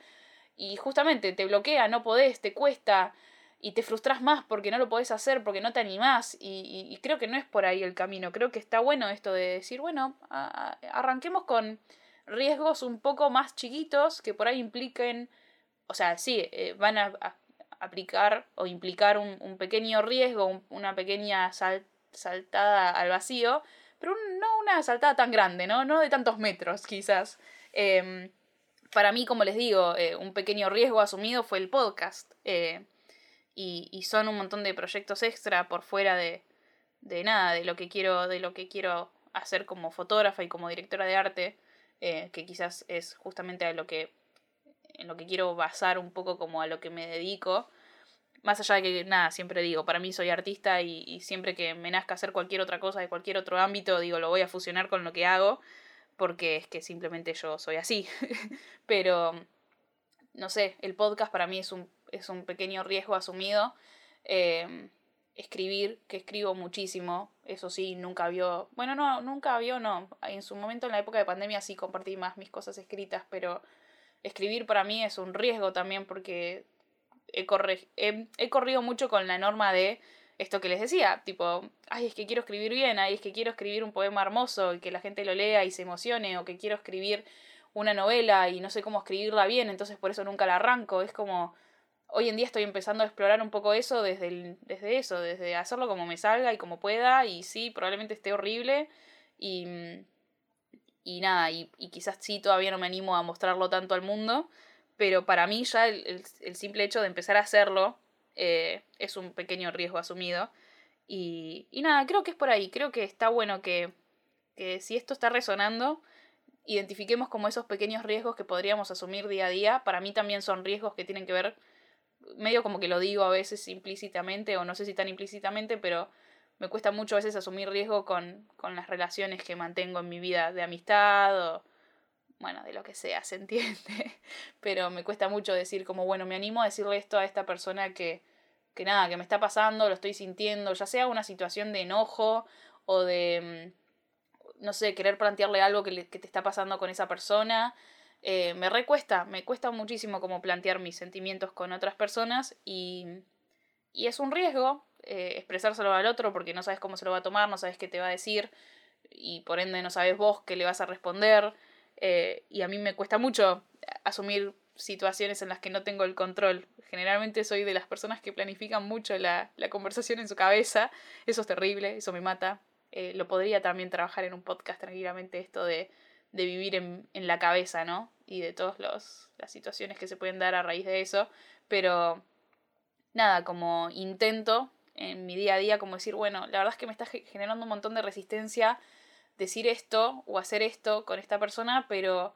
y justamente te bloquea, no podés, te cuesta, y te frustras más porque no lo podés hacer, porque no te animás y, y, creo que no es por ahí el camino, creo que está bueno esto de decir, bueno, arranquemos con riesgos un poco más chiquitos que por ahí impliquen o sea, sí, eh, van a, aplicar o implicar un, pequeño riesgo, una pequeña saltada al vacío, pero no una saltada tan grande, ¿no? No de tantos metros, quizás. Em, para mí, como les digo, eh, un pequeño riesgo asumido fue el podcast. Eh, y, y, son un montón de proyectos extra por fuera de, de nada, de lo que quiero, de lo que quiero hacer como fotógrafa y como directora de arte, eh, que quizás es justamente a lo que en lo que quiero basar un poco como a lo que me dedico. Más allá de que, nada, siempre digo, para mí soy artista y, y, siempre que me nazca hacer cualquier otra cosa de cualquier otro ámbito, digo, lo voy a fusionar con lo que hago, porque es que simplemente yo soy así. [laughs] Pero, no sé, el podcast para mí es un, es un pequeño riesgo asumido. Eh, escribir, que escribo muchísimo, eso sí, nunca vio, bueno, no, nunca vio, no, en su momento en la época de pandemia sí compartí más mis cosas escritas, pero escribir para mí es un riesgo también porque he, he, corrido mucho con la norma de esto que les decía, tipo, ay, es que quiero escribir bien, ay, es que quiero escribir un poema hermoso y que la gente lo lea y se emocione, o que quiero escribir una novela y no sé cómo escribirla bien, entonces por eso nunca la arranco, es como hoy en día estoy empezando a explorar un poco eso desde, desde eso, desde hacerlo como me salga y como pueda, y sí, probablemente esté horrible, y, y nada, y, quizás sí todavía no me animo a mostrarlo tanto al mundo, pero para mí ya el, simple hecho de empezar a hacerlo eh, es un pequeño riesgo asumido. Y, y nada, creo que es por ahí, creo que está bueno que, que si esto está resonando, identifiquemos como esos pequeños riesgos que podríamos asumir día a día. Para mí también son riesgos que tienen que ver medio como que lo digo a veces implícitamente o no sé si tan implícitamente, pero me cuesta mucho a veces asumir riesgo con, con las relaciones que mantengo en mi vida de amistad o, bueno, de lo que sea, se entiende. [laughs] Pero me cuesta mucho decir como, bueno, me animo a decirle esto a esta persona que, que nada, que me está pasando, lo estoy sintiendo, ya sea una situación de enojo o de, mm, no sé, querer plantearle algo que, que te está pasando con esa persona eh, me recuesta, me cuesta muchísimo como plantear mis sentimientos con otras personas y, y es un riesgo eh, expresárselo al otro porque no sabes cómo se lo va a tomar, no sabes qué te va a decir y por ende no sabes vos qué le vas a responder eh, y a mí me cuesta mucho asumir situaciones en las que no tengo el control. Generalmente soy de las personas que planifican mucho la, la conversación en su cabeza, eso es terrible, eso me mata. lo podría también trabajar en un podcast tranquilamente esto de de vivir en, en la cabeza, ¿no? Y de todas las situaciones que se pueden dar a raíz de eso. Pero nada, como intento en mi día a día, como decir, bueno, la verdad es que me está generando un montón de resistencia decir esto o hacer esto con esta persona, pero,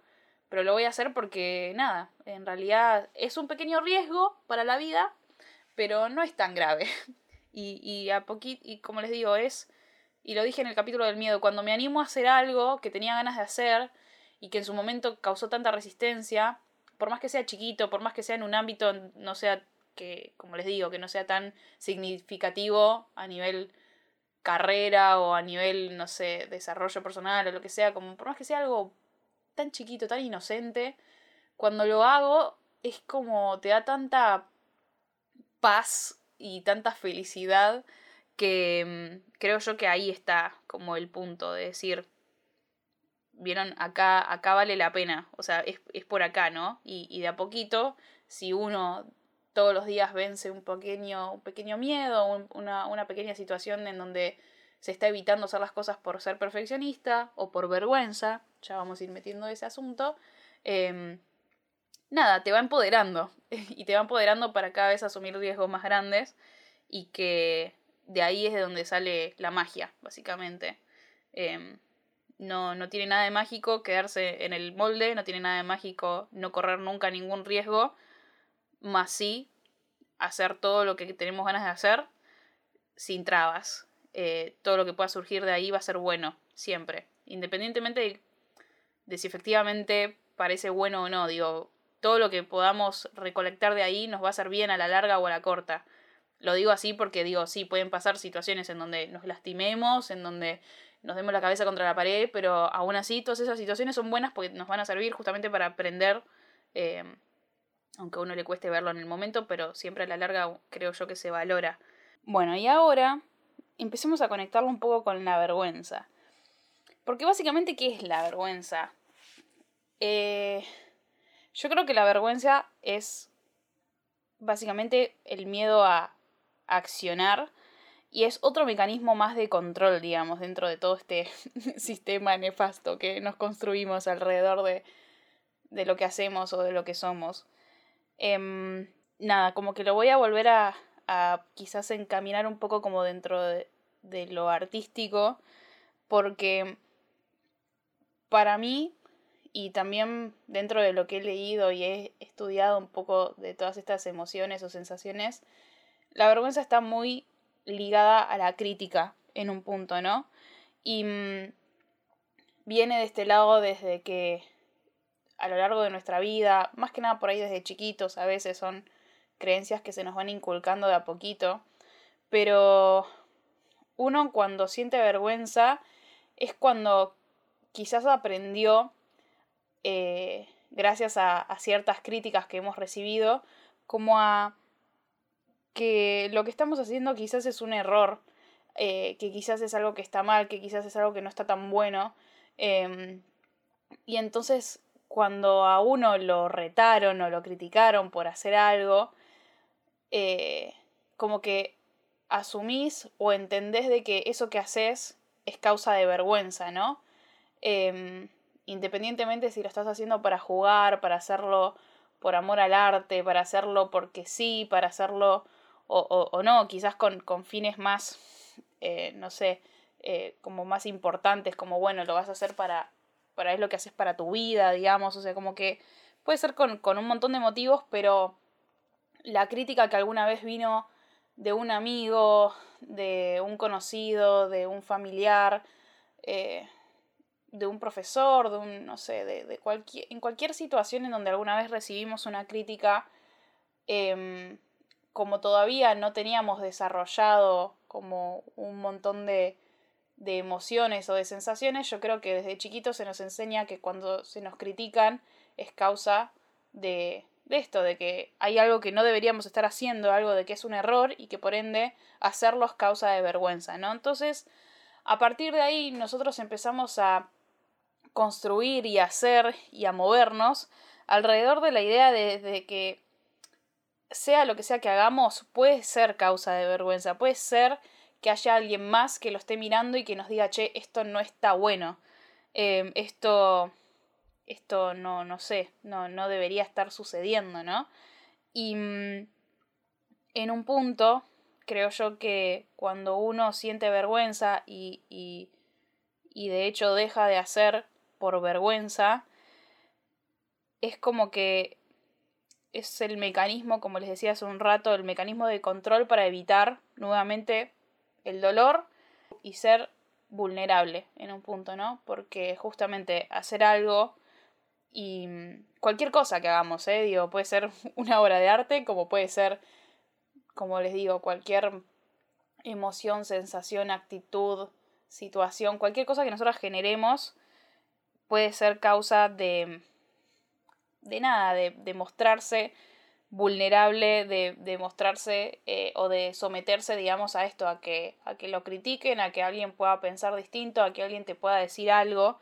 pero lo voy a hacer porque nada, en realidad es un pequeño riesgo para la vida, pero no es tan grave. [laughs] Y, y a poquito, y como les digo, es y lo dije en el capítulo del miedo, cuando me animo a hacer algo que tenía ganas de hacer y que en su momento causó tanta resistencia, por más que sea chiquito, por más que sea en un ámbito, no sea que, como les digo, que no sea tan significativo a nivel carrera o a nivel, no sé, desarrollo personal o lo que sea, como por más que sea algo tan chiquito, tan inocente, cuando lo hago es como te da tanta paz y tanta felicidad que mm, creo yo que ahí está como el punto de decir, vieron, acá, acá vale la pena, o sea, es, es por acá, ¿no? Y, y, de a poquito, si uno todos los días vence un pequeño, un pequeño miedo, una, una pequeña situación en donde se está evitando hacer las cosas por ser perfeccionista o por vergüenza, ya vamos a ir metiendo ese asunto, eh, nada, te va empoderando [laughs] y te va empoderando para cada vez asumir riesgos más grandes y que de ahí es de donde sale la magia, básicamente. Em, no, no tiene nada de mágico quedarse en el molde, no tiene nada de mágico no correr nunca ningún riesgo, más sí hacer todo lo que tenemos ganas de hacer sin trabas. Eh, todo lo que pueda surgir de ahí va a ser bueno, siempre. Independientemente de, de si efectivamente parece bueno o no, digo, todo lo que podamos recolectar de ahí nos va a hacer bien a la larga o a la corta. Lo digo así porque digo, sí, pueden pasar situaciones en donde nos lastimemos, en donde nos demos la cabeza contra la pared, pero aún así todas esas situaciones son buenas porque nos van a servir justamente para aprender, eh, aunque a uno le cueste verlo en el momento, pero siempre a la larga creo yo que se valora. Bueno, y ahora empecemos a conectarlo un poco con la vergüenza. Porque básicamente, ¿qué es la vergüenza? Eh, yo creo que la vergüenza es básicamente el miedo a accionar y es otro mecanismo más de control, digamos, dentro de todo este [laughs] sistema nefasto que nos construimos alrededor de, de lo que hacemos o de lo que somos. Em, nada, como que lo voy a volver a, a quizás encaminar un poco como dentro de, de lo artístico, porque para mí, y también dentro de lo que he leído y he estudiado un poco de todas estas emociones o sensaciones, la vergüenza está muy ligada a la crítica en un punto, ¿no? Y mm, viene de este lado desde que a lo largo de nuestra vida, más que nada por ahí desde chiquitos, a veces son creencias que se nos van inculcando de a poquito, pero uno cuando siente vergüenza es cuando quizás aprendió, eh, gracias a, ciertas críticas que hemos recibido, como a que lo que estamos haciendo quizás es un error, eh, que quizás es algo que está mal, que quizás es algo que no está tan bueno. Em, y entonces cuando a uno lo retaron o lo criticaron por hacer algo, eh, como que asumís o entendés de que eso que haces es causa de vergüenza, ¿no? Em, independientemente si lo estás haciendo para jugar, para hacerlo por amor al arte, para hacerlo porque sí, para hacerlo o, no, quizás con, con fines más, eh, no sé, eh, como más importantes, como bueno, lo vas a hacer para, para es lo que haces para tu vida, digamos, o sea, como que puede ser con, con un montón de motivos, pero la crítica que alguna vez vino de un amigo, de un conocido, de un familiar, eh, de un profesor, de un, no sé, de, de, cualquier, en cualquier situación en donde alguna vez recibimos una crítica, em, como todavía no teníamos desarrollado como un montón de, de emociones o de sensaciones, yo creo que desde chiquitos se nos enseña que cuando se nos critican es causa de, de esto, de que hay algo que no deberíamos estar haciendo, algo de que es un error y que por ende hacerlo es causa de vergüenza, ¿no? Entonces, a partir de ahí nosotros empezamos a construir y a hacer y a movernos alrededor de la idea de, de que sea lo que sea que hagamos, puede ser causa de vergüenza, puede ser que haya alguien más que lo esté mirando y que nos diga, che, esto no está bueno, eh, esto esto no, no sé, no, no debería estar sucediendo, ¿no? Y mm, en un punto, creo yo que cuando uno siente vergüenza y, y, y de hecho deja de hacer por vergüenza, es como que es el mecanismo, como les decía hace un rato, el mecanismo de control para evitar nuevamente el dolor y ser vulnerable en un punto, ¿no? Porque justamente hacer algo y mm, cualquier cosa que hagamos, ¿eh? Digo, puede ser [laughs] una obra de arte, como puede ser, como les digo, cualquier emoción, sensación, actitud, situación, cualquier cosa que nosotros generemos puede ser causa de, de nada, de, mostrarse vulnerable, de, mostrarse eh, o de someterse, digamos, a esto, a que, a que lo critiquen, a que alguien pueda pensar distinto, a que alguien te pueda decir algo.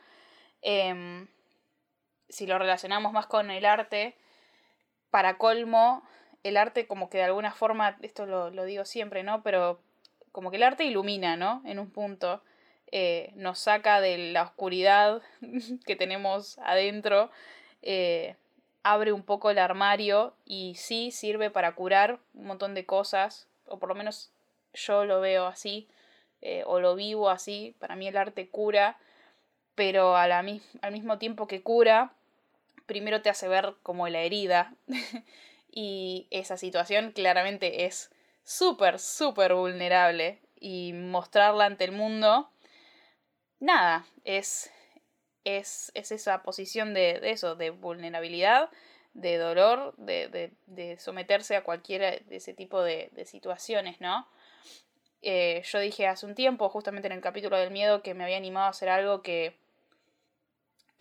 Em, si lo relacionamos más con el arte, para colmo, el arte como que de alguna forma, esto lo, digo siempre, ¿no? Pero como que el arte ilumina, ¿no? En un punto. Eh, nos saca de la oscuridad [laughs] que tenemos adentro, eh, abre un poco el armario y sí sirve para curar un montón de cosas, o por lo menos yo lo veo así, eh, o lo vivo así, para mí el arte cura, pero a la, al mismo tiempo que cura, primero te hace ver como la herida [laughs] y esa situación claramente es súper, súper vulnerable y mostrarla ante el mundo, nada, es, es, es esa posición de, de, eso, de vulnerabilidad, de dolor, de, de, de, someterse a cualquiera de ese tipo de, situaciones, ¿no? Eh, yo dije hace un tiempo, justamente en el capítulo del miedo, que me había animado a hacer algo que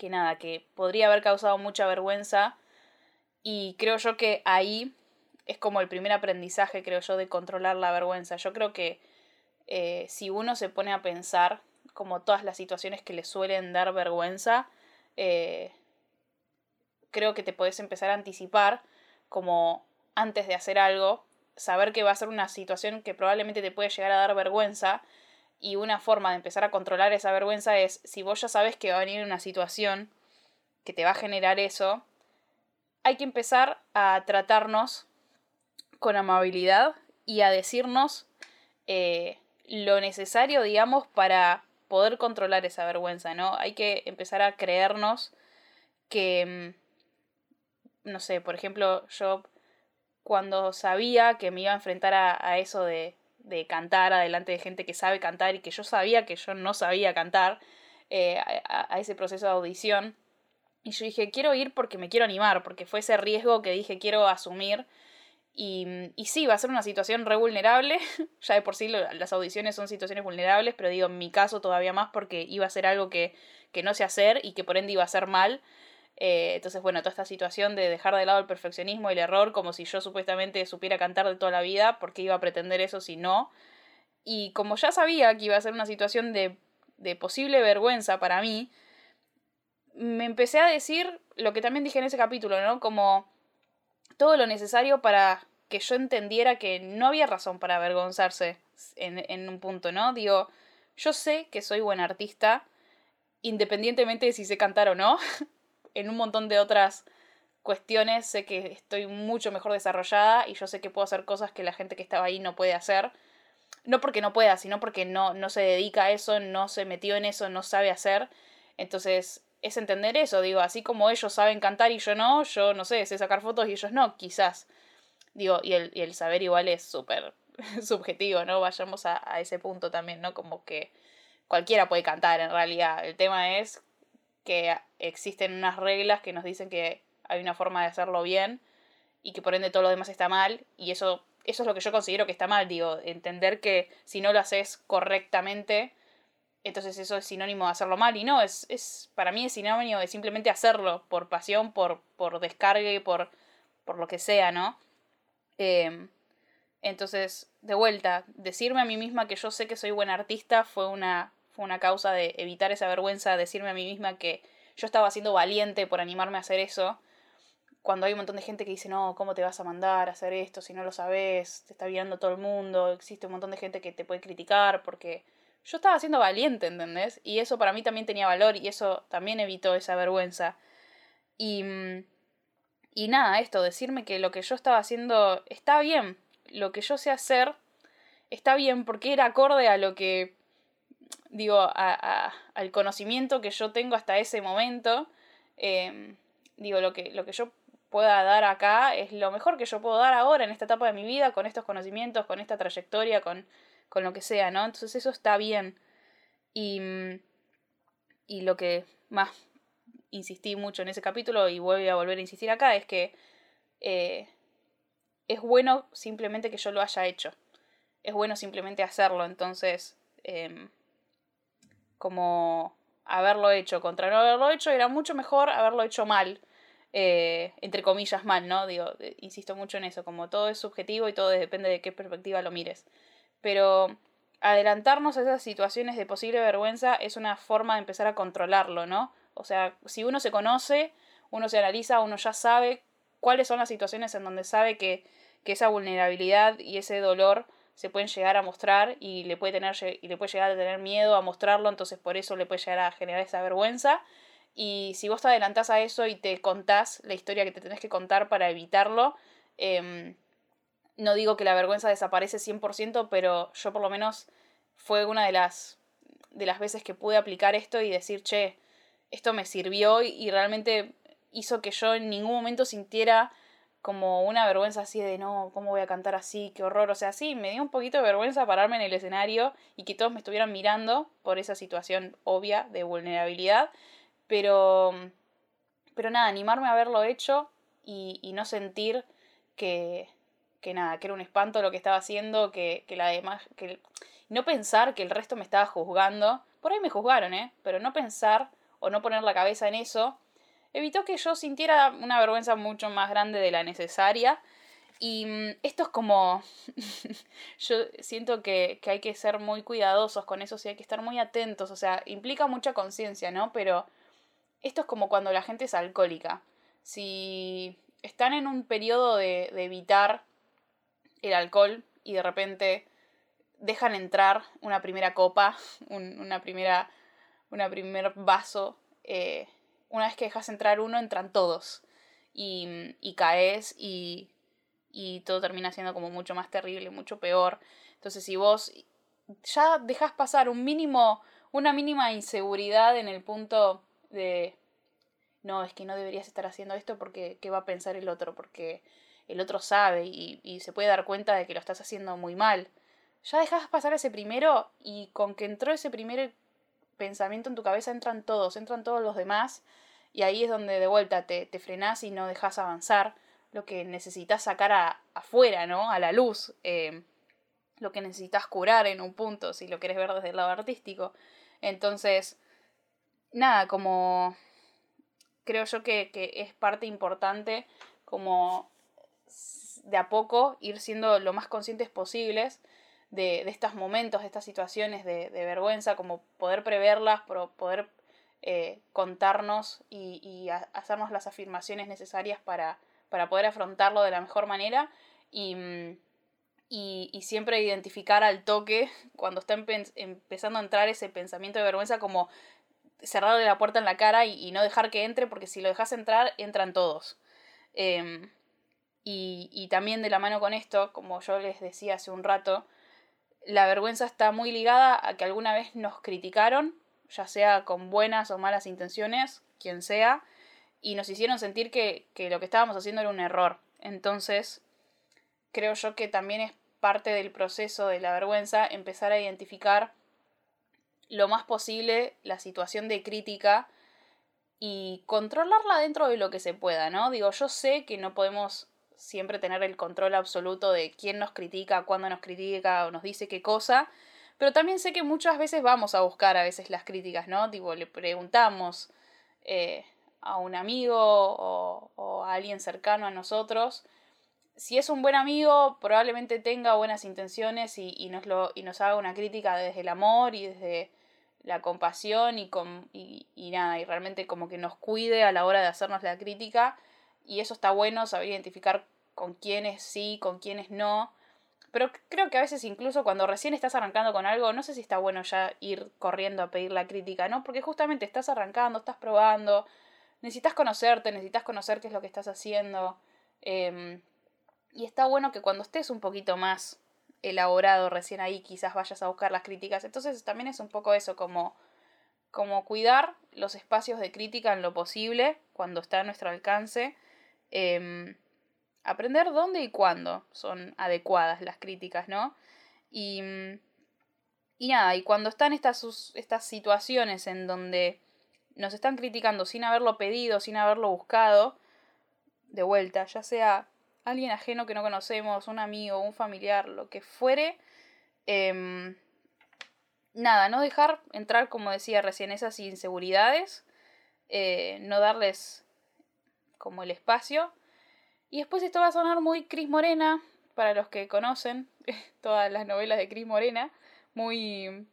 que nada, que podría haber causado mucha vergüenza. Y creo yo que ahí es como el primer aprendizaje, creo yo, de controlar la vergüenza. Yo creo que eh, si uno se pone a pensar como todas las situaciones que le suelen dar vergüenza, eh, creo que te podés empezar a anticipar como antes de hacer algo, saber que va a ser una situación que probablemente te puede llegar a dar vergüenza y una forma de empezar a controlar esa vergüenza es si vos ya sabes que va a venir una situación que te va a generar eso, hay que empezar a tratarnos con amabilidad y a decirnos eh, lo necesario, digamos, para poder controlar esa vergüenza, ¿no? Hay que empezar a creernos que, mm, no sé, por ejemplo, yo cuando sabía que me iba a enfrentar a, eso de, de, cantar adelante de gente que sabe cantar y que yo sabía que yo no sabía cantar, eh, a, ese proceso de audición, y yo dije, quiero ir porque me quiero animar, porque fue ese riesgo que dije quiero asumir. Y, y sí, va a ser una situación re vulnerable. [laughs] ya de por sí las audiciones son situaciones vulnerables, pero digo, en mi caso todavía más porque iba a ser algo que, que no sé hacer y que por ende iba a ser mal. Eh, entonces, bueno, toda esta situación de dejar de lado el perfeccionismo y el error, como si yo supuestamente supiera cantar de toda la vida, porque iba a pretender eso si no. Y como ya sabía que iba a ser una situación de, de posible vergüenza para mí, me empecé a decir lo que también dije en ese capítulo, ¿no? Como todo lo necesario para que yo entendiera que no había razón para avergonzarse en, un punto, ¿no? Digo, yo sé que soy buen artista, independientemente de si sé cantar o no. [laughs] en un montón de otras cuestiones sé que estoy mucho mejor desarrollada y yo sé que puedo hacer cosas que la gente que estaba ahí no puede hacer. No porque no pueda, sino porque no, no se dedica a eso, no se metió en eso, no sabe hacer. Entonces, es entender eso, digo, así como ellos saben cantar y yo no, yo no sé, sé sacar fotos y ellos no, quizás. Digo, y el, y el saber igual es súper [laughs] subjetivo, ¿no? Vayamos a, a, ese punto también, ¿no? Como que cualquiera puede cantar en realidad. El tema es que existen unas reglas que nos dicen que hay una forma de hacerlo bien y que por ende todo lo demás está mal y eso, eso es lo que yo considero que está mal, digo, entender que si no lo haces correctamente entonces eso es sinónimo de hacerlo mal y no, es, es para mí es sinónimo de simplemente hacerlo por pasión, por, por descargue, por, por lo que sea, ¿no? Em, entonces, de vuelta, decirme a mí misma que yo sé que soy buena artista fue una, fue una causa de evitar esa vergüenza, decirme a mí misma que yo estaba siendo valiente por animarme a hacer eso. Cuando hay un montón de gente que dice, no, ¿cómo te vas a mandar a hacer esto si no lo sabes? Te está viendo todo el mundo, existe un montón de gente que te puede criticar porque yo estaba siendo valiente, ¿entendés? Y eso para mí también tenía valor y eso también evitó esa vergüenza. Y, mm, y nada, esto, decirme que lo que yo estaba haciendo está bien, lo que yo sé hacer está bien porque era acorde a lo que, digo, a, a, al conocimiento que yo tengo hasta ese momento. Em, digo, lo que, lo que yo pueda dar acá es lo mejor que yo puedo dar ahora en esta etapa de mi vida, con estos conocimientos, con esta trayectoria, con con lo que sea, ¿no? Entonces eso está bien. Y, y lo que más insistí mucho en ese capítulo y voy a volver a insistir acá es que eh, es bueno simplemente que yo lo haya hecho. Es bueno simplemente hacerlo. Entonces, em, como haberlo hecho contra no haberlo hecho, era mucho mejor haberlo hecho mal. Eh, entre comillas mal, ¿no? Digo, insisto mucho en eso, como todo es subjetivo y todo depende de qué perspectiva lo mires pero adelantarnos a esas situaciones de posible vergüenza es una forma de empezar a controlarlo, ¿no? O sea, si uno se conoce, uno se analiza, uno ya sabe cuáles son las situaciones en donde sabe que, que esa vulnerabilidad y ese dolor se pueden llegar a mostrar y le puede tener y le puede llegar a tener miedo a mostrarlo, entonces por eso le puede llegar a generar esa vergüenza. Y si vos te adelantás a eso y te contás la historia que te tenés que contar para evitarlo, eh, no digo que la vergüenza desaparece 100%, pero yo por lo menos fue una de las, de las veces que pude aplicar esto y decir, che, esto me sirvió y, realmente hizo que yo en ningún momento sintiera como una vergüenza así de no, ¿cómo voy a cantar así? Qué horror. O sea, sí, me dio un poquito de vergüenza pararme en el escenario y que todos me estuvieran mirando por esa situación obvia de vulnerabilidad. Pero, pero nada, animarme a haberlo hecho y, y no sentir que, que nada, que era un espanto lo que estaba haciendo, que, que la demás, que no pensar que el resto me estaba juzgando, por ahí me juzgaron, ¿eh? Pero no pensar o no poner la cabeza en eso, evitó que yo sintiera una vergüenza mucho más grande de la necesaria. Y mm, esto es como, [laughs] yo siento que, que hay que ser muy cuidadosos con eso, sí, hay que estar muy atentos, o sea, implica mucha conciencia, ¿no? Pero esto es como cuando la gente es alcohólica. Si están en un periodo de, evitar el alcohol y de repente dejan entrar una primera copa, [laughs] una primera, una primer vaso. Eh, una vez que dejas entrar uno, entran todos. Y, y caes y, y todo termina siendo como mucho más terrible, mucho peor. Entonces, si vos ya dejas pasar un mínimo, una mínima inseguridad en el punto de no, es que no deberías estar haciendo esto porque qué va a pensar el otro, porque el otro sabe y, se puede dar cuenta de que lo estás haciendo muy mal. Ya dejas pasar ese primero y con que entró ese primer pensamiento en tu cabeza entran todos, entran todos los demás y ahí es donde de vuelta te, te frenás y no dejas avanzar lo que necesitas sacar a, afuera, ¿no? A la luz. Eh, lo que necesitas curar en un punto, si lo quieres ver desde el lado artístico. Entonces, nada, como creo yo que, es parte importante como de a poco ir siendo lo más conscientes posibles de, estos momentos, de estas situaciones de, vergüenza, como poder preverlas, poder eh, contarnos y, hacernos las afirmaciones necesarias para, para poder afrontarlo de la mejor manera y, y, siempre identificar al toque cuando está empezando a entrar ese pensamiento de vergüenza como cerrarle la puerta en la cara y, no dejar que entre, porque si lo dejas entrar, entran todos. Em, y, y, también de la mano con esto, como yo les decía hace un rato, la vergüenza está muy ligada a que alguna vez nos criticaron, ya sea con buenas o malas intenciones, quien sea, y nos hicieron sentir que, que lo que estábamos haciendo era un error. Entonces, creo yo que también es parte del proceso de la vergüenza empezar a identificar lo más posible la situación de crítica y controlarla dentro de lo que se pueda, ¿no? Digo, yo sé que no podemos siempre tener el control absoluto de quién nos critica, cuándo nos critica o nos dice qué cosa, pero también sé que muchas veces vamos a buscar a veces las críticas, ¿no? Digo, le preguntamos eh, a un amigo o, o a alguien cercano a nosotros, si es un buen amigo, probablemente tenga buenas intenciones y, y, nos, lo, y nos haga una crítica desde el amor y desde la compasión y, con, y, y, nada, y realmente como que nos cuide a la hora de hacernos la crítica. Y eso está bueno, saber identificar con quiénes sí, con quiénes no. Pero creo que a veces incluso cuando recién estás arrancando con algo, no sé si está bueno ya ir corriendo a pedir la crítica, ¿no? Porque justamente estás arrancando, estás probando, necesitas conocerte, necesitas conocer qué es lo que estás haciendo. Em, y está bueno que cuando estés un poquito más elaborado recién ahí quizás vayas a buscar las críticas. Entonces también es un poco eso, como, como cuidar los espacios de crítica en lo posible cuando está a nuestro alcance. Em, aprender dónde y cuándo son adecuadas las críticas, ¿no? Y, y nada, y cuando están estas, estas situaciones en donde nos están criticando sin haberlo pedido, sin haberlo buscado, de vuelta, ya sea alguien ajeno que no conocemos, un amigo, un familiar, lo que fuere, em, nada, no dejar entrar, como decía recién, esas inseguridades, eh, no darles como el espacio. Y después esto va a sonar muy Cris Morena, para los que conocen [laughs] todas las novelas de Cris Morena, muy,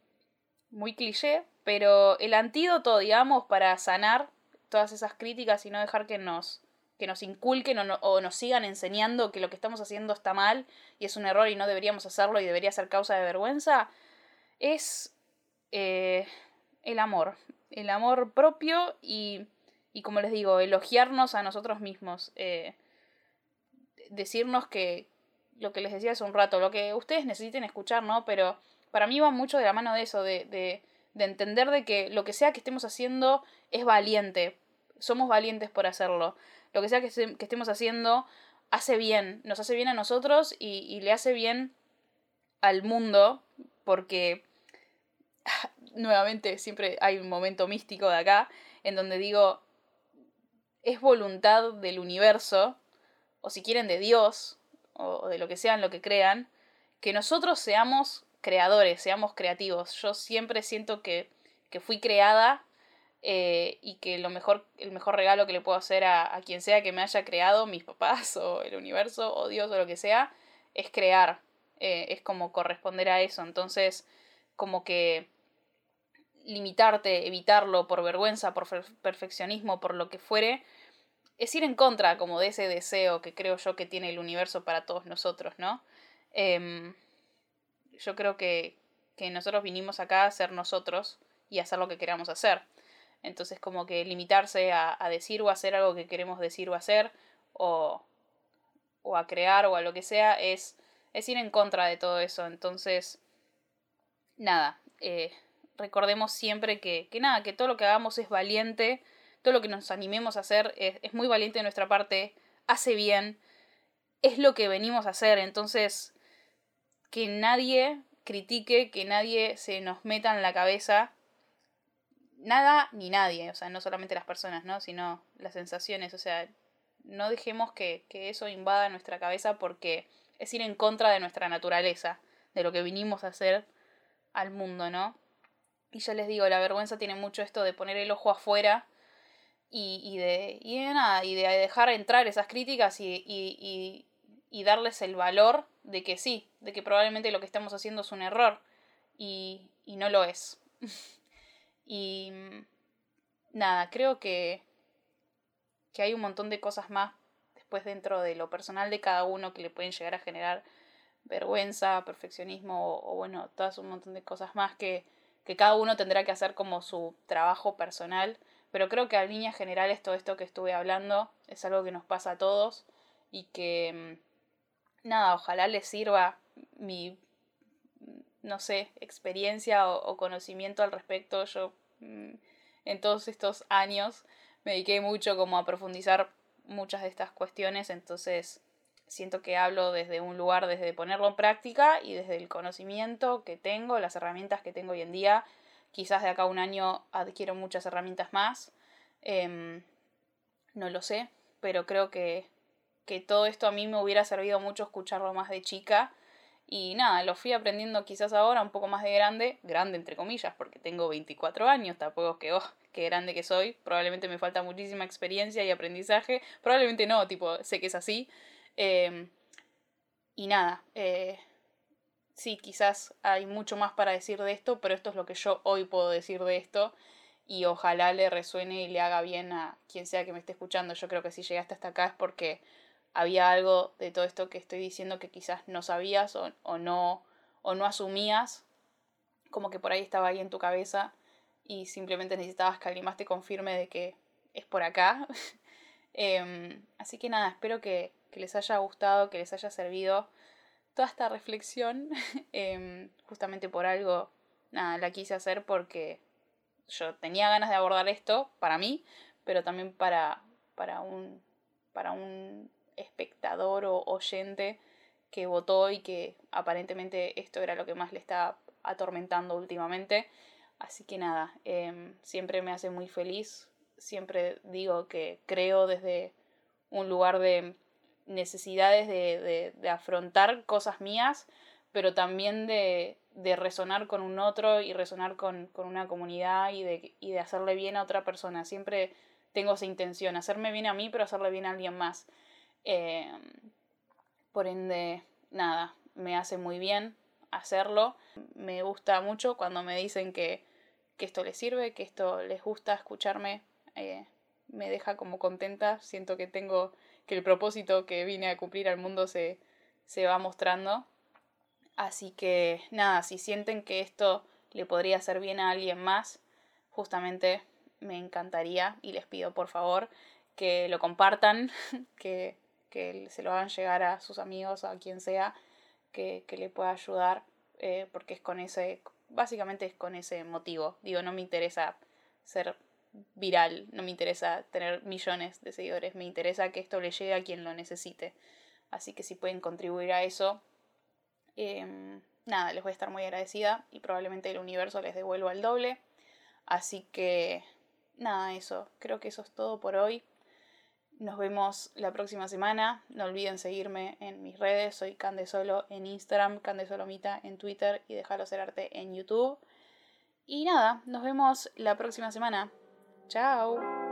muy cliché, pero el antídoto, digamos, para sanar todas esas críticas y no dejar que nos que nos inculquen o, nos sigan enseñando que lo que estamos haciendo está mal y es un error y no deberíamos hacerlo y debería ser causa de vergüenza, es eh, el amor. El amor propio y, y, como les digo, elogiarnos a nosotros mismos. Eh, decirnos que lo que les decía hace un rato, lo que ustedes necesiten escuchar, ¿no? Pero para mí va mucho de la mano de eso, de, de, de entender de que lo que sea que estemos haciendo es valiente. Somos valientes por hacerlo lo que sea que, estemos haciendo hace bien, nos hace bien a nosotros y, le hace bien al mundo, porque [laughs] nuevamente siempre hay un momento místico de acá, en donde digo, es voluntad del universo, o si quieren de Dios, o de lo que sean, lo que crean, que nosotros seamos creadores, seamos creativos. Yo siempre siento que, que fui creada eh, y que lo mejor, el mejor regalo que le puedo hacer a, quien sea que me haya creado, mis papás [laughs] o el universo o Dios o lo que sea, es crear, eh, es como corresponder a eso. Entonces, como que limitarte, evitarlo por vergüenza, por perfeccionismo, por lo que fuere, es ir en contra como de ese deseo que creo yo que tiene el universo para todos nosotros, ¿no? Em, yo creo que, que nosotros vinimos acá a ser nosotros y hacer lo que queramos hacer. Entonces como que limitarse a, a decir o hacer algo que queremos decir o hacer o, o a crear o a lo que sea es, es ir en contra de todo eso. Entonces, nada, eh, recordemos siempre que, que, nada, que todo lo que hagamos es valiente, todo lo que nos animemos a hacer es, es muy valiente de nuestra parte, hace bien, es lo que venimos a hacer. Entonces, que nadie critique, que nadie se nos meta en la cabeza nada ni nadie, o sea, no solamente las personas, ¿no? Sino las sensaciones, o sea, no dejemos que, que, eso invada nuestra cabeza porque es ir en contra de nuestra naturaleza, de lo que vinimos a hacer al mundo, ¿no? Y ya les digo, la vergüenza tiene mucho esto de poner el ojo afuera y, y, de, y de nada, y de dejar entrar esas críticas y, y, y, darles el valor de que sí, de que probablemente lo que estamos haciendo es un error y, y no lo es. [laughs] y nada, creo que, que hay un montón de cosas más después dentro de lo personal de cada uno que le pueden llegar a generar vergüenza, perfeccionismo o, o bueno, todas un montón de cosas más que, que cada uno tendrá que hacer como su trabajo personal. Pero creo que a líneas generales todo esto que estuve hablando es algo que nos pasa a todos y que nada, ojalá les sirva mi, no sé, experiencia o, o conocimiento al respecto. Yo mm, en todos estos años me dediqué mucho como a profundizar muchas de estas cuestiones, entonces siento que hablo desde un lugar, desde ponerlo en práctica y desde el conocimiento que tengo, las herramientas que tengo hoy en día. Quizás de acá a un año adquiero muchas herramientas más, eh, no lo sé, pero creo que, que todo esto a mí me hubiera servido mucho escucharlo más de chica. Y nada, lo fui aprendiendo quizás ahora un poco más de grande, grande entre comillas, porque tengo 24 años, tampoco que, oh, qué grande que soy, probablemente me falta muchísima experiencia y aprendizaje, probablemente no, tipo, sé que es así. Eh, y nada, eh, sí, quizás hay mucho más para decir de esto, pero esto es lo que yo hoy puedo decir de esto y ojalá le resuene y le haga bien a quien sea que me esté escuchando. Yo creo que si llegaste hasta acá es porque había algo de todo esto que estoy diciendo que quizás no sabías o, o no o no asumías, como que por ahí estaba ahí en tu cabeza y simplemente necesitabas que alguien más te confirme de que es por acá. [laughs] eh, así que nada, espero que, que, les haya gustado, que les haya servido toda esta reflexión. [laughs] eh, justamente por algo, nada, la quise hacer porque yo tenía ganas de abordar esto para mí, pero también para, para, un, para un espectador o oyente que votó y que aparentemente esto era lo que más le estaba atormentando últimamente. Así que nada, eh, siempre me hace muy feliz, siempre digo que creo desde un lugar de necesidades de, de, afrontar cosas mías, pero también de, de, resonar con un otro y resonar con, con una comunidad y de, y de hacerle bien a otra persona. Siempre tengo esa intención, hacerme bien a mí, pero hacerle bien a alguien más. Eh, por ende, nada, me hace muy bien hacerlo. Me gusta mucho cuando me dicen que, que esto les sirve, que esto les gusta escucharme, eh, me deja como contenta, siento que tengo, que el propósito que vine a cumplir al mundo se, se va mostrando. Así que nada, si sienten que esto le podría hacer bien a alguien más, justamente me encantaría y les pido por favor que lo compartan, [laughs] que, que se lo hagan llegar a sus amigos, a quien sea que, que le pueda ayudar, eh, porque es con ese, básicamente es con ese motivo. Digo, no me interesa ser viral, no me interesa tener millones de seguidores, me interesa que esto le llegue a quien lo necesite. Así que si pueden contribuir a eso, eh, nada, les voy a estar muy agradecida y probablemente el universo les devuelva el doble. Así que nada, eso, creo que eso es todo por hoy. Nos vemos la próxima semana. No olviden seguirme en mis redes. Soy Candesolo en Instagram, Candesolomita en Twitter y Déjalo Ser Arte en YouTube. Y nada, nos vemos la próxima semana. Ciao!